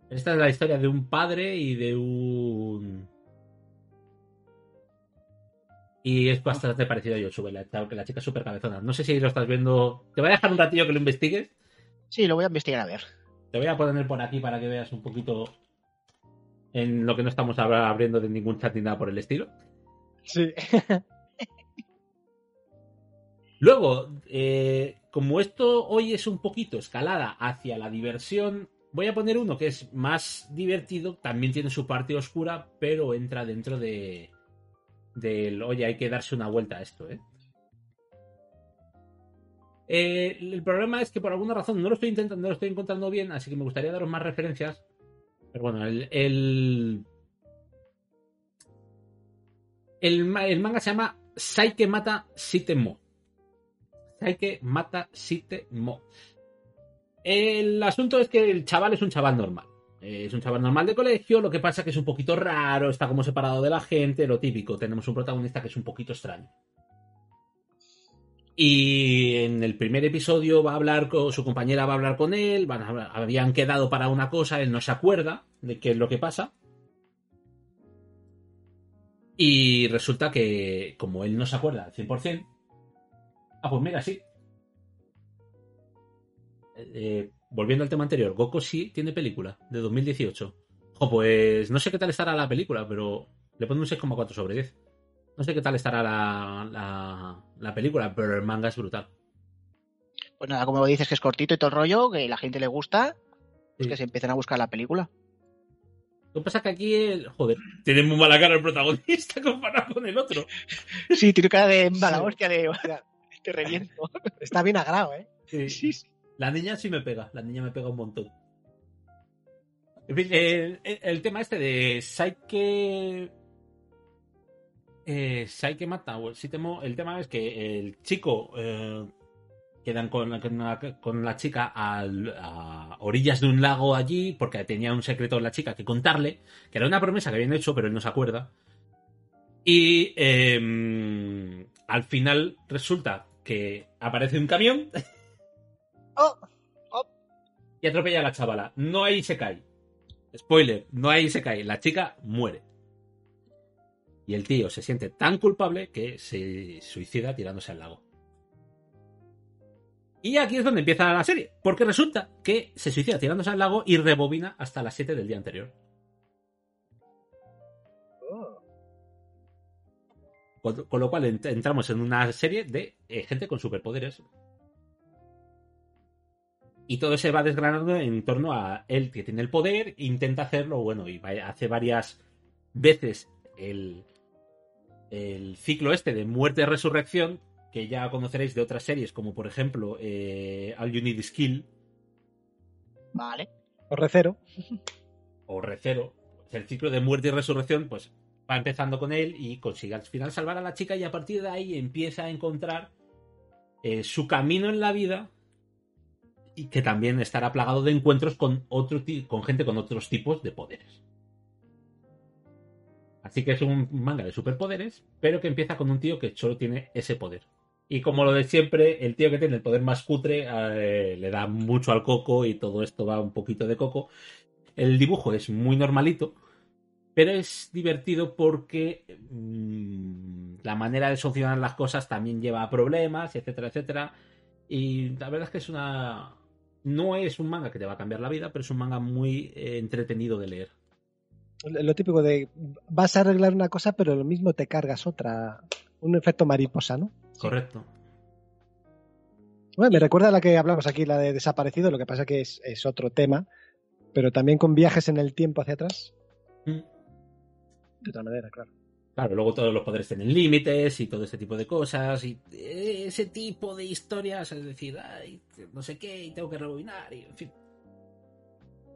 Esta es la historia de un padre y de un... Y es bastante parecido a Yoshua, la, la chica súper cabezona. No sé si lo estás viendo... Te voy a dejar un ratillo que lo investigues. sí, lo voy a investigar a ver. Te voy a poner por aquí para que veas un poquito en lo que no estamos abriendo de ningún chat ni nada por el estilo. Sí. (laughs) Luego, eh, como esto hoy es un poquito escalada hacia la diversión, voy a poner uno que es más divertido, también tiene su parte oscura, pero entra dentro de del, oye, hay que darse una vuelta a esto, ¿eh? Eh, el problema es que por alguna razón no lo estoy intentando, no lo estoy encontrando bien, así que me gustaría daros más referencias. Pero bueno, el, el, el, ma- el manga se llama Saike Mata Shitemo. Saike Mata Shitemo. El asunto es que el chaval es un chaval normal. Eh, Es un chaval normal de colegio, lo que pasa que es un poquito raro, está como separado de la gente, lo típico. Tenemos un protagonista que es un poquito extraño. Y en el primer episodio va a hablar con su compañera, va a hablar con él, habían quedado para una cosa, él no se acuerda de qué es lo que pasa. Y resulta que, como él no se acuerda al 100%, ah, pues mira, sí. Eh, eh, volviendo al tema anterior, Goku sí tiene película de 2018. O pues no sé qué tal estará la película, pero le pongo un 6,4 sobre 10. No sé qué tal estará la, la, la película, pero el manga es brutal. Pues nada, como dices que es cortito y todo el rollo, que la gente le gusta, pues Sí. que se empiecen a buscar la película. Lo que pasa es que aquí, el- joder, tiene muy mala cara el protagonista (laughs) comparado con el otro. (laughs) Sí, tiene cara de mala Sí. hostia de (laughs) te reviento. Está bien agrado, ¿eh? Sí. La niña sí me pega, la niña me pega un montón. En fin, el, el- el tema este de Saike. Eh, Saike mata o el el tema es que el chico eh, quedan con, la- con la, con la chica al- a orillas de un lago allí porque tenía un secreto la chica que contarle, que era una promesa que habían hecho, pero él no se acuerda. Y em, al final resulta que aparece un camión (laughs) Oh, oh. y atropella a la chavala. No ahí se cae. Spoiler, no ahí se cae. La chica muere. Y el tío se siente tan culpable que se suicida tirándose al lago. Y aquí es donde empieza la serie. Porque resulta que se suicida tirándose al lago y rebobina hasta las 7 del día anterior. Con, con lo cual ent- entramos en una serie de eh, gente con superpoderes. Y todo se va desgranando en torno a él que tiene el poder, intenta hacerlo, bueno, y hace varias veces el, el ciclo este de muerte-resurrección, que ya conoceréis de otras series, como por ejemplo eh, All You Need Is Kill Vale. O recero. o Recero. El ciclo de muerte y resurrección, pues va empezando con él y consigue al final salvar a la chica y a partir de ahí empieza a encontrar eh, su camino en la vida y que también estará plagado de encuentros con otro con gente con otros tipos de poderes. Así que es un manga de superpoderes, pero que empieza con un tío que solo tiene ese poder. Y como lo de siempre, el tío que tiene el poder más cutre eh, le da mucho al coco y todo esto va un poquito de coco. El dibujo es muy normalito, pero es divertido porque mm, la manera de solucionar las cosas también lleva a problemas, etcétera, etcétera. Y la verdad es que es una... No es un manga que te va a cambiar la vida, pero es un manga muy eh, entretenido de leer. Lo típico de vas a arreglar una cosa, pero lo mismo te cargas otra. Un efecto mariposa, ¿no? Correcto. Bueno, me recuerda a la que hablamos aquí, la de desaparecido, lo que pasa que es, es otro tema, pero también con viajes en el tiempo hacia atrás. Mm. De otra manera, claro. Claro, luego todos los poderes tienen límites y todo ese tipo de cosas y ese tipo de historias, es decir, ay, no sé qué, y tengo que rebobinar, y en fin.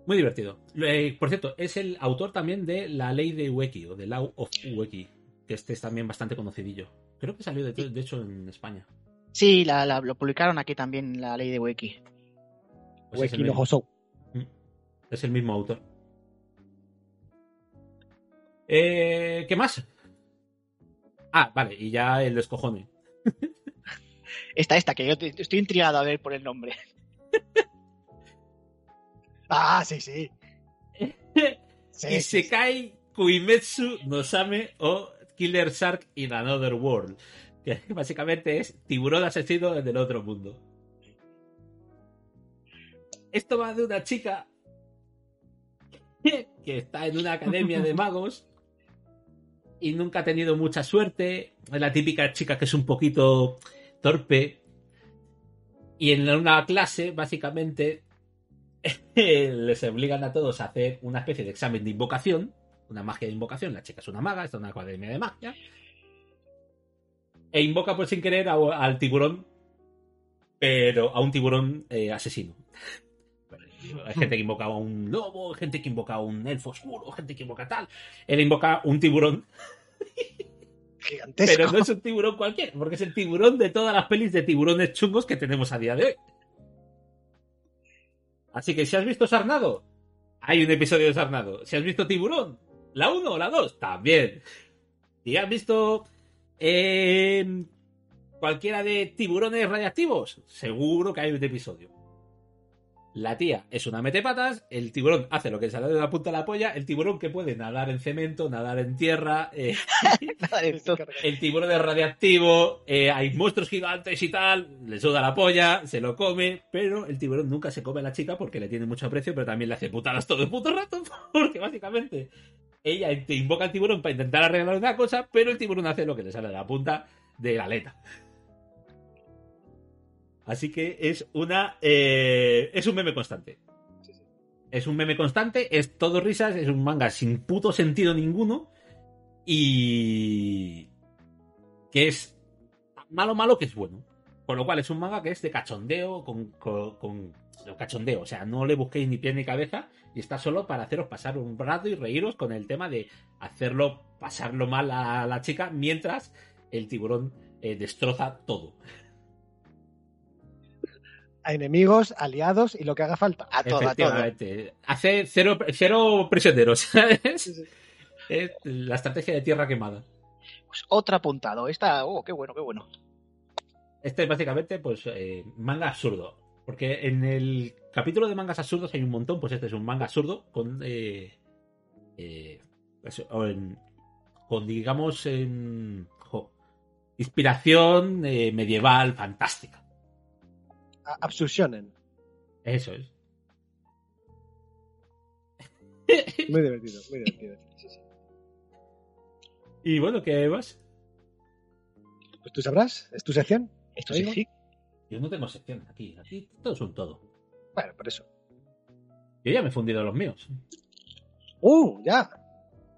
Muy divertido. Eh, por cierto, es el autor también de La Ley de Ueki, o de Law of Ueki, que este es también bastante conocidillo. Creo que salió de, de hecho en España. Sí, la, la- lo publicaron aquí también, la ley de Wiki. Pues el no Hosou. es el mismo autor. Eh, ¿Qué más? Ah, vale, y ya el descojone. (laughs) Esta, esta, que yo estoy intrigado a ver por el nombre. Ah, sí, sí. Sí, y sí, se cae Kuimetsu Nosame o Killer Shark in Another World. Que (laughs) básicamente es tiburón asesino del otro mundo. Esto va de una chica que está en una academia de (laughs) magos y nunca ha tenido mucha suerte. Es la típica chica que es un poquito torpe. Y en una clase, básicamente, (laughs) les obligan a todos a hacer una especie de examen de invocación, una magia de invocación. La chica es una maga, está en una academia de magia. E invoca por sin querer a- al tiburón, pero a un tiburón eh, asesino. Hay gente que invoca a un lobo, gente que invoca a un elfo oscuro, gente que invoca tal. Él invoca un tiburón, Gigantesco. pero no es un tiburón cualquiera, porque es el tiburón de todas las pelis de tiburones chungos que tenemos a día de hoy. Así que si has visto Sarnado, hay un episodio de Sarnado. Si has visto Tiburón, la 1 o la 2, también. Si has visto eh, cualquiera de tiburones radiactivos, seguro que hay un episodio. La tía es una metepatas, el tiburón hace lo que sale de la punta de la polla, el tiburón que puede nadar en cemento, nadar en tierra, eh, (laughs) el tiburón es radiactivo, eh, hay monstruos gigantes y tal, le suda la polla, se lo come, pero el tiburón nunca se come a la chica porque le tiene mucho aprecio, pero también le hace putadas todo el puto rato, (laughs) porque básicamente ella te invoca al tiburón para intentar arreglar una cosa, pero el tiburón hace lo que le sale de la punta de la aleta. Así que es una. eh, es un meme constante. Es un meme constante, es todo risas, es un manga sin puto sentido ninguno. Y. que es malo, malo que es bueno. Con lo cual es un manga que es de cachondeo, con, con, con- de cachondeo. O sea, no le busquéis ni pie ni cabeza y está solo para haceros pasar un rato y reíros con el tema de hacerlo, pasarlo mal a la chica mientras el tiburón eh, destroza todo. A enemigos, aliados y lo que haga falta. A todo, a todo. Efectivamente. Hace cero, cero prisioneros, (laughs) ¿sabes? Sí, sí. Es la estrategia de tierra quemada. Pues otro apuntado. Esta, oh, qué bueno, qué bueno. Este es básicamente, pues, eh, manga absurdo. Porque en el capítulo de mangas absurdos hay un montón, pues este es un manga absurdo con. eh, eh, en- con, digamos, en. jo, inspiración eh, medieval fantástica. Absursionen. Eso es. (laughs) Muy divertido, muy divertido. Sí, sí. Y bueno, ¿qué vas? Pues tú sabrás, es tu sección. Esto sí, sí. Yo no tengo sección aquí. Aquí todo es un todo. Bueno, por eso. Yo ya me he fundido los míos. ¡Uh! Ya.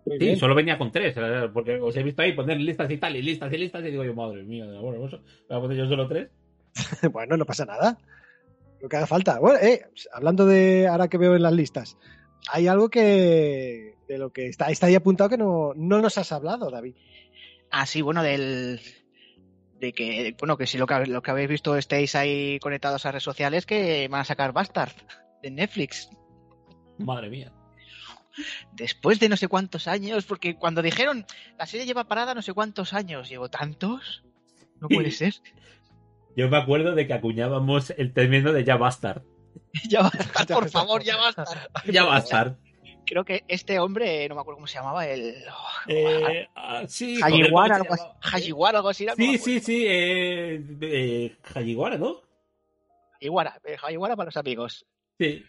Muy Sí, bien. solo venía con tres, eh, porque os he visto ahí poner listas y tal, y listas y listas, y digo yo, madre mía, bueno, pues, voy a poner yo solo tres. (laughs) bueno, no pasa nada. Lo que haga falta. Bueno, eh, hablando de ahora que veo en las listas, hay algo que de lo que está, está ahí apuntado que no, no nos has hablado, David. Ah, sí, bueno, del. De que, bueno, que si lo que, lo que habéis visto estéis ahí conectados a redes sociales, que van a sacar Bastard de Netflix. Madre mía. Después de no sé cuántos años, porque cuando dijeron la serie lleva parada no sé cuántos años, llevo tantos. No (laughs) puede ser. Yo me acuerdo de que acuñábamos el término de ya bastard. (laughs) ya basta, por favor, ya basta. (laughs) Ya bastard. Creo que este hombre, no me acuerdo cómo se llamaba, el Eh, ah, sí, Hajiwara, ¿cómo algo se así. Hajiwara, algo así. Sí, sí, sí. Eh, eh, Hajiwara, ¿no? Hajiwara, eh, Hajiwara para los amigos. Sí.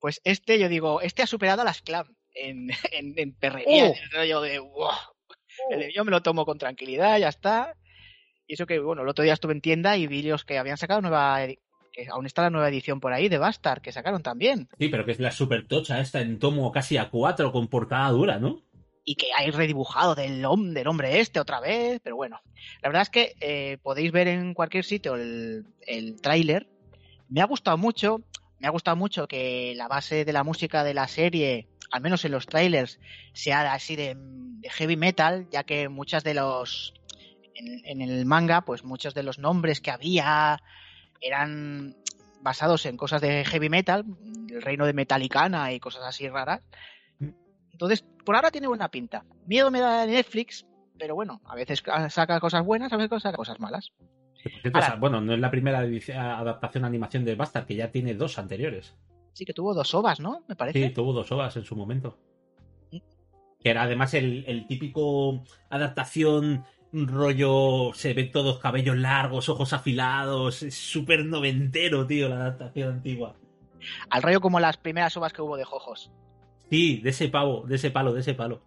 Pues este, yo digo, este ha superado a las clam en, (laughs) en, en perrería, Oh. en el rollo de, "Wow". Yo me lo tomo con tranquilidad, ya está. Y eso que, bueno, el otro día estuve en tienda y vi los que habían sacado nueva, que aún está la nueva edición por ahí de Bastard, que sacaron también. Sí, pero que es la super tocha esta en tomo casi a cuatro con portada dura, ¿no? Y que hay redibujado del, hom- del hombre este otra vez, pero bueno. La verdad es que eh, podéis ver en cualquier sitio el, el tráiler. Me ha gustado mucho, me ha gustado mucho que la base de la música de la serie, al menos en los trailers, sea así de, de heavy metal, ya que muchas de los en, en el manga, pues muchos de los nombres que había eran basados en cosas de heavy metal, el reino de Metallicana y cosas así raras. Entonces, por ahora tiene buena pinta. Miedo me da Netflix, pero bueno, a veces saca cosas buenas, a veces saca cosas malas. Cierto, Ahora- o sea, bueno, no es la primera adaptación a animación de Bastard, que ya tiene dos anteriores. Sí que tuvo dos ovas, ¿no? Me parece. Sí, tuvo dos ovas en su momento. Sí. Que era además el, el típico adaptación rollo, se ven todos cabellos largos, ojos afilados, es súper noventero, tío, la adaptación antigua. Al rollo como las primeras ovas que hubo de Jojos. Sí, de ese pavo, de ese palo, de ese palo.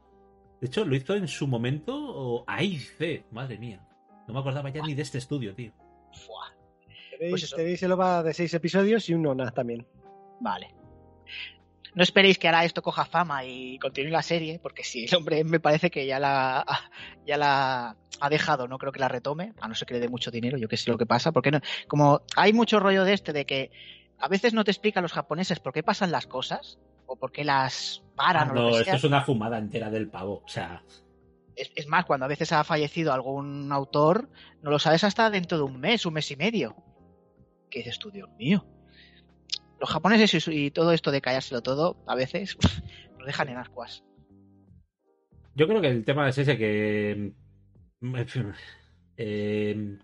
De hecho, lo hizo en su momento o AIC, madre mía. No me acordaba ya ni de este estudio, tío. Fua. Pues tenéis el OVA de seis episodios y un ONA también. Vale. No esperéis que ahora esto coja fama y continúe la serie, porque si el hombre me parece que ya la, (laughs) ya la ha dejado, no creo que la retome, a no ser que le dé mucho dinero, yo qué sé lo que pasa, porque no, como hay mucho rollo de este de que a veces no te explican los japoneses por qué pasan las cosas, o por qué las paran o no, lo que esto sea. es una fumada entera del pavo. O sea, Es, es más, cuando a veces ha fallecido algún autor, no lo sabes hasta dentro de un mes, un mes y medio. ¿Qué dices tú, Dios mío? Los japoneses y, y todo esto de callárselo todo, a veces, (laughs) nos dejan en ascuas. Yo creo que el tema es ese que. fin, (laughs) eh,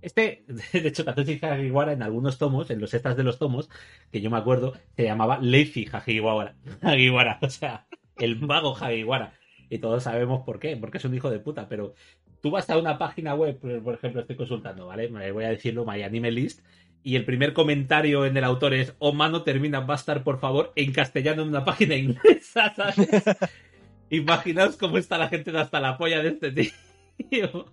este, (laughs) de hecho, Katsushi Hagiwara en algunos tomos, en los extras de los tomos, que yo me acuerdo, se llamaba Lazy Hagiwara. Hagiwara, o sea, el vago Hagiwara. Y todos sabemos por qué, porque es un hijo de puta, pero tú vas a una página web, por ejemplo, estoy consultando, ¿vale? Me voy a decirlo, My Anime List, y el primer comentario en el autor es, oh mano, termina Bastard, por favor, en castellano en una página (laughs) inglesa, ¿sabes? (laughs) Imaginaos cómo está la gente de hasta la polla de este tío.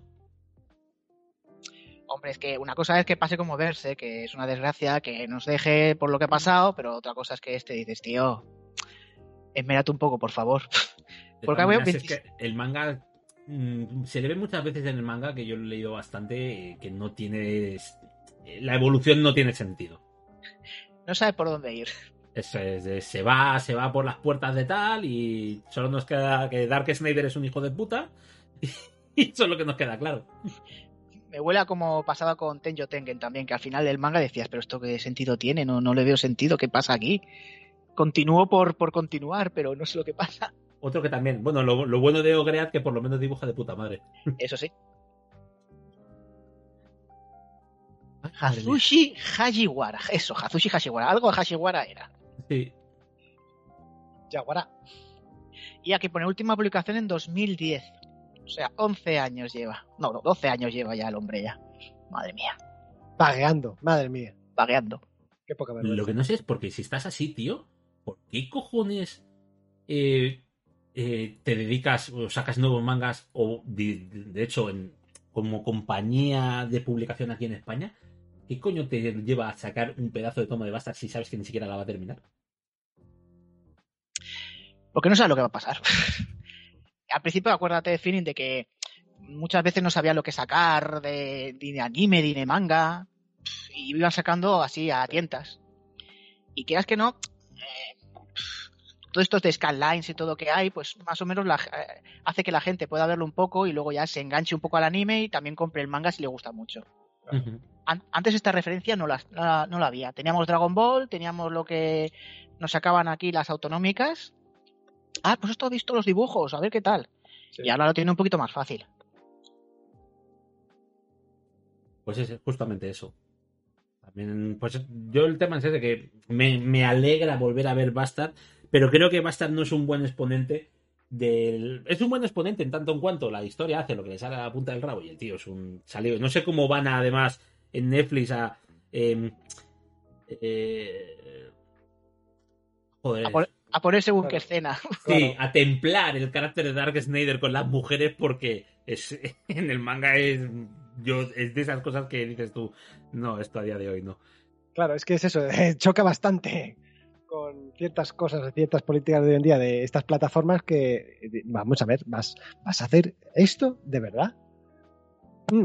Hombre, es que una cosa es que pase como verse, que es una desgracia, que nos deje por lo que ha pasado, pero otra cosa es que este dices, tío, esmérate un poco, por favor. Porque maneras, es 20 que el manga mm, se le ve muchas veces en el manga que yo lo he leído bastante eh, que no tiene la evolución no tiene sentido. No sabe por dónde ir. Es, de- se va, se va por las puertas de tal y solo nos queda que Dark Snyder es un hijo de puta (laughs) y eso es lo que nos queda claro. Me huele a como pasaba con Tenjo Tengen también, que al final del manga decías, pero esto qué sentido tiene, no, no le veo sentido, ¿qué pasa aquí? Continúo por, por continuar, pero no sé lo que pasa. Otro que también, bueno, lo, lo bueno de Ogread que por lo menos dibuja de puta madre. Eso sí. (laughs) Hazushi Hajiwara. Eso, Hazushi Hajiwara. Algo de Hajiwara era. Sí. Yaguara. Y aquí pone última publicación en 2010. O sea, 11 años lleva. No, no, 12 años lleva ya el hombre ya. Madre mía. Pagueando. Madre mía. Vagueando. Qué poca vergüenza. Lo que no sé es porque si estás así, tío, ¿por qué cojones eh, eh, te dedicas o sacas nuevos mangas o de, de hecho en, como compañía de publicación aquí en España? ¿Qué coño te lleva a sacar un pedazo de toma de Bastard si sabes que ni siquiera la va a terminar? Porque no sabes lo que va a pasar. (laughs) Al principio acuérdate de feeling de que muchas veces no sabía lo que sacar de, de anime, ni de manga. Y iban sacando así a tientas. Y quieras que no, eh, todos estos de scanlines y todo que hay, pues más o menos la- eh, hace que la gente pueda verlo un poco y luego ya se enganche un poco al anime y también compre el manga si le gusta mucho. Ujú. An- antes esta referencia no la, no la- no la había. Teníamos Dragon Ball, teníamos lo que nos sacaban aquí las autonómicas. Ah, pues esto he visto los dibujos, a ver qué tal. Sí. Y ahora lo tiene un poquito más fácil. Pues es justamente eso. También, pues yo el tema es ese que me, me alegra volver a ver Bastard, pero creo que Bastard no es un buen exponente del. Es un buen exponente en tanto en cuanto la historia hace lo que le sale a la punta del rabo y el tío es un salido. No sé cómo van a, además en Netflix a. em, eh, joder. A, por- a poner según qué Claro. escena. Sí, a templar el carácter de Dark Snyder con las mujeres porque es, (laughs) en el manga es, yo, es de esas cosas que dices tú, no, esto a día de hoy no. Claro, es que es eso, (laughs) eh, choca bastante con ciertas cosas, ciertas políticas de hoy en día de estas plataformas que, eh, vamos a ver, ¿vas, vas a hacer esto de verdad? Mm,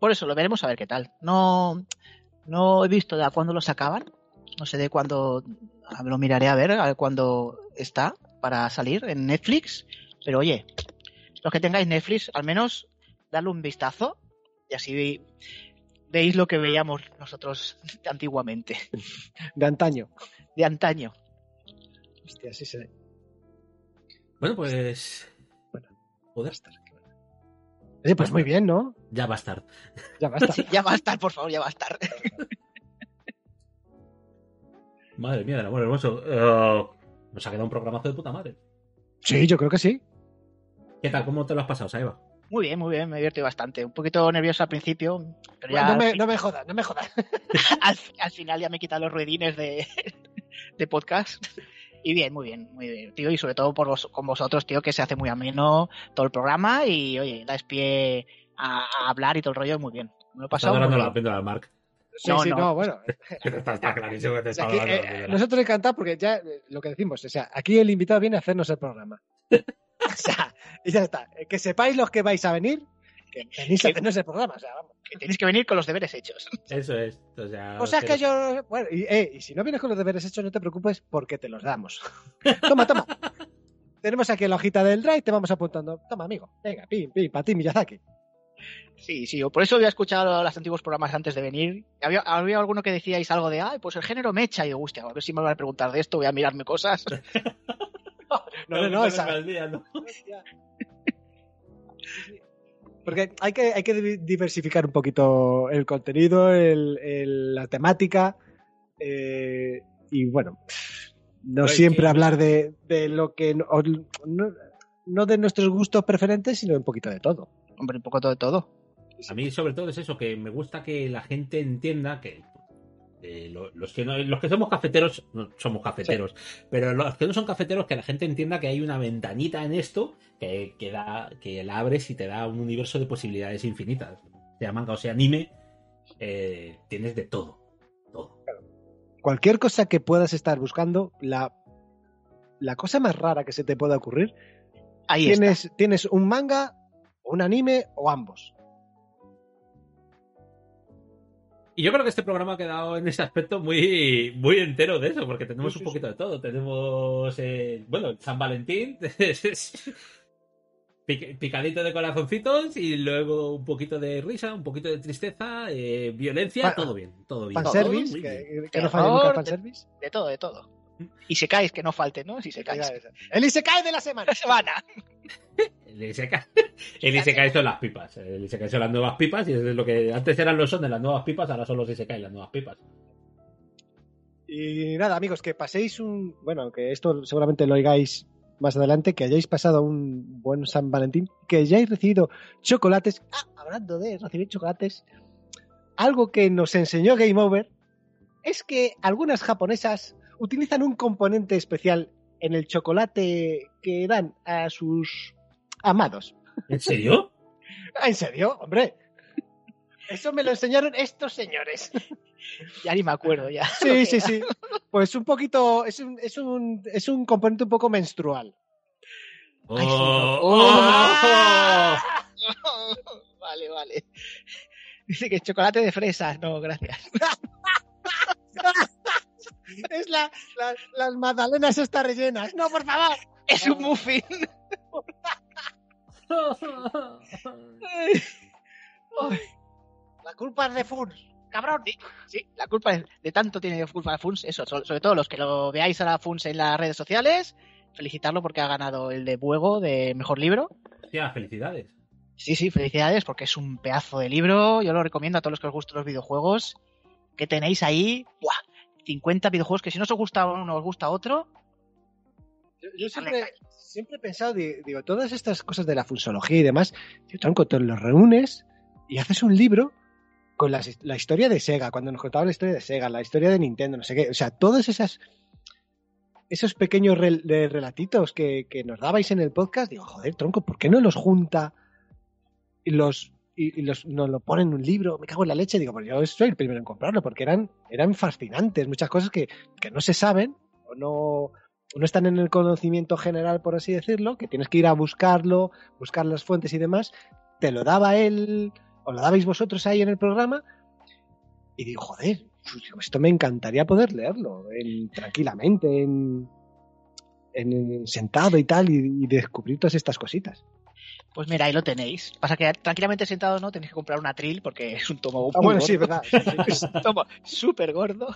Por eso lo veremos a ver qué tal. No, no he visto de a cuándo lo sacaban. No sé de cuándo. ah, Lo miraré a ver, a ver cuándo está para salir en Netflix. Pero oye, los que tengáis Netflix, al menos darle un vistazo y así ve- veis lo que veíamos nosotros (laughs) antiguamente, de antaño. de antaño. Hostia, sí se Bueno, pues... Joder, Oye, pues muy bien, ¿no? ya va a estar. Ya basta. (laughs) Sí, ya va a estar, por favor, ya va a estar. Madre mía, del amor hermoso. Eh, nos ha quedado un programazo de puta madre. Sí, yo creo que sí. ¿Qué tal? ¿Cómo te lo has pasado, Saiba? Muy bien, muy bien, me divierte bastante. Un poquito nervioso al principio, pero ya no, me, fin- no me jodas, no me jodas. (laughs) al, al final ya me quitan los ruedines de, (laughs) de podcast. Y bien, muy bien, muy bien, tío. Y sobre todo por vos, con vosotros, tío, que se hace muy ameno todo el programa y, oye, dais pie a, a hablar y todo el rollo muy bien. Me lo he Está pasado dando la Mark. Sí, No, sí, no. no, bueno. (laughs) está, está clarísimo que te está aquí, la eh, píldora. nosotros encantados porque ya eh, lo que decimos, o sea, aquí el invitado viene a hacernos el programa. (laughs) o sea, y ya está. Eh, Que sepáis los que vais a venir, que venís a Que- hacernos el programa. O sea, vamos. Que tenéis que venir con los deberes hechos. (laughs) Eso es. O sea, O sea, es que yo. Bueno, y, eh, y si no vienes con los deberes hechos, no te preocupes porque te los damos. (laughs) toma, toma. Tenemos aquí la hojita del drive, te vamos apuntando. Toma, amigo. Venga, pim, pim, para ti, Miyazaki. Sí, sí, yo por eso había escuchado los antiguos programas antes de venir. Había, había alguno que decíais algo de, ay, pues el género mecha. Y digo, hostia, a ver si me van a preguntar de esto, voy a mirarme cosas. (laughs) No, no, no, esa- al día, ¿no? Porque hay que, hay que di- diversificar un poquito el contenido, el- el- la temática. eh, y bueno, no Pero es siempre que- hablar de, de lo que. No, no- no de nuestros gustos preferentes, sino un poquito de todo. Hombre, un poco todo de todo. A mí sobre todo es eso, que me gusta que la gente entienda que eh, lo- los, que no- los que somos cafeteros, no somos cafeteros, pero los que no son cafeteros, que la gente entienda que hay una ventanita en esto que, que, da, que la abres y te da un universo de posibilidades infinitas. Sea manga o sea anime, eh, tienes de todo. Todo. Cualquier cosa que puedas estar buscando, la, la cosa más rara que se te pueda ocurrir, Ahí está. tienes, tienes un manga, un anime o ambos. Y yo creo que este programa ha quedado en ese aspecto muy, muy entero de eso, porque tenemos Sí, sí, un poquito de todo. Tenemos, eh, bueno, San Valentín, (laughs) pic- picadito de corazoncitos y luego un poquito de risa, un poquito de tristeza, eh, violencia, todo bien, todo bien. Todo muy bien. que, que no falle nunca el fanservice. De todo, de todo. Y se caes, que no falte, ¿no? Si se caes. El Isekai de la semana. (laughs) La semana. El Isekai, el Isekai son las pipas. El Isekai son las nuevas pipas y es lo que antes eran los son de las nuevas pipas, ahora son los Isekai, las nuevas pipas. Y nada, amigos, que paséis un. Bueno, que esto seguramente lo oigáis más adelante, que hayáis pasado un buen San Valentín, que hayáis recibido chocolates. Ah, hablando de recibir chocolates, algo que nos enseñó Game Over es que algunas japonesas utilizan un componente especial en el chocolate que dan a sus amados. ¿En serio? (laughs) ¿En serio? Hombre. Eso me lo enseñaron estos señores. Ya ni me acuerdo ya. (laughs) Sí, sí, sí. Pues un poquito, es un, es un, es un componente un poco menstrual. ¡Oh! Ay, sí, no. ¡Oh! (laughs) vale, vale. Dice que chocolate de fresas. No, gracias. Es la, la- las magdalenas estas rellenas. No, por favor. Es un muffin. La culpa es de Funs. Cabrón. Sí, la culpa es de tanto tiene culpa Funs, eso, so- sobre todo los que lo veáis a la Funs en las redes sociales, felicitarlo porque ha ganado el de Buego de mejor libro. Hostia, felicidades. Sí, sí, felicidades porque es un pedazo de libro. Yo lo recomiendo a todos los que os gustan los videojuegos. Que tenéis ahí, ¡buah! 50 videojuegos que si no os gusta uno, os gusta otro. Yo, yo siempre, siempre he pensado, di- digo, todas estas cosas de la fusología y demás, tío, tronco, te los reúnes y haces un libro con las- la historia de Sega, cuando nos contaban la historia de Sega, la historia de Nintendo, no sé qué, o sea, todas esas esos pequeños rel- relatitos que, que nos dabais en el podcast, digo, joder, tronco, ¿por qué no los junta y los y, los, nos lo ponen en un libro? Me cago en la leche, digo, pues yo soy el primero en comprarlo, porque eran, eran fascinantes, muchas cosas que, que no se saben o no, no están en el conocimiento general, por así decirlo, que tienes que ir a buscarlo, buscar las fuentes y demás, te lo daba él, o lo dabais vosotros ahí en el programa, y digo, joder, pues, esto me encantaría poder leerlo en- tranquilamente, en, en- en- sentado y tal, y descubrir todas estas cositas. Pues mira, ahí lo tenéis. Pasa que tranquilamente sentado no tenéis que comprar una tril porque es un tomo Ah, muy bueno, sí, gordo. verdad. (laughs) es un tomo súper gordo.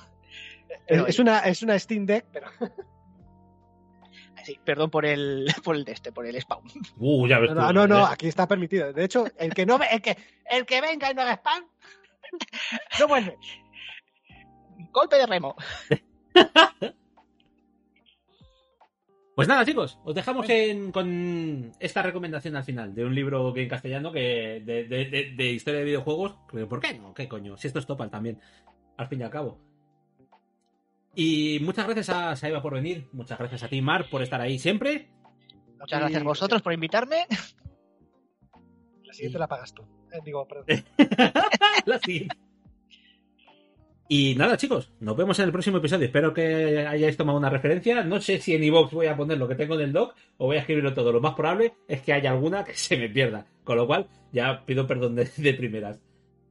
Es, Pero, es una, es una Steam Deck, pero (laughs) sí, perdón por el, (laughs) por el de este, por el spawn. Uh, ya ves tú, no, no, no, ¿eh? aquí está permitido. De hecho, el que no el que, el que venga y no haga spam, no vuelve. Golpe de remo. Pues nada, chicos, os dejamos en- con esta recomendación al final de un libro que en castellano que de, de- de- de historia de videojuegos. ¿Por qué no? ¿Qué coño? Si esto es Topal también, al fin y al cabo. Y muchas gracias a Saiba por venir, muchas gracias a ti, Mar, por estar ahí siempre. Muchas gracias a vosotros por invitarme. La siguiente la pagas tú. Eh, digo, perdón. (laughs) La siguiente. Y nada, chicos, nos vemos en el próximo episodio. Espero que hayáis tomado una referencia. No sé si en iVoox voy a poner lo que tengo en el doc o voy a escribirlo todo. Lo más probable es que haya alguna que se me pierda. Con lo cual, ya pido perdón de, de primeras.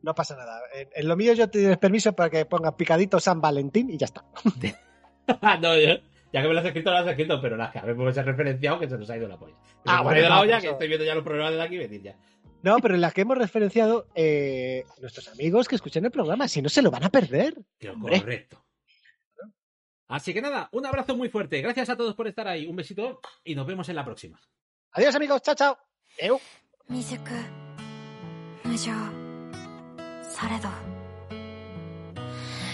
No pasa nada. En, en lo mío yo te doy permiso para que ponga picadito San Valentín y ya está. (laughs) no, ya, ya que me lo has escrito, lo has escrito, pero las que habemos referenciado que se nos ha ido la polla. Ah, bueno, ha ido la olla, eso- que estoy viendo ya los programas de aquí venir ya. No, pero en las que hemos referenciado eh, nuestros amigos que escuchen el programa, si no se lo van a perder. Que Hombre. correcto. Así que nada, un abrazo muy fuerte. Gracias a todos por estar ahí. Un besito y nos vemos en la próxima. Adiós amigos, chao, chao. Eu. 未熟無情されど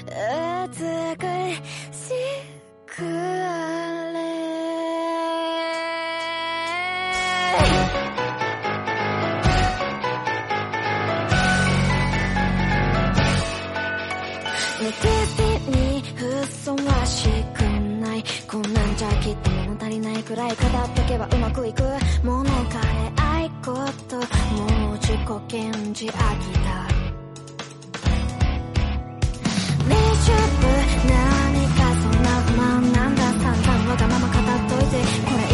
美しく らい語っとけばうまくいく。物枯れ愛こともう自己顕示飽きた未熟何かそんな不満なんだ。散々わがまま語っといてこれ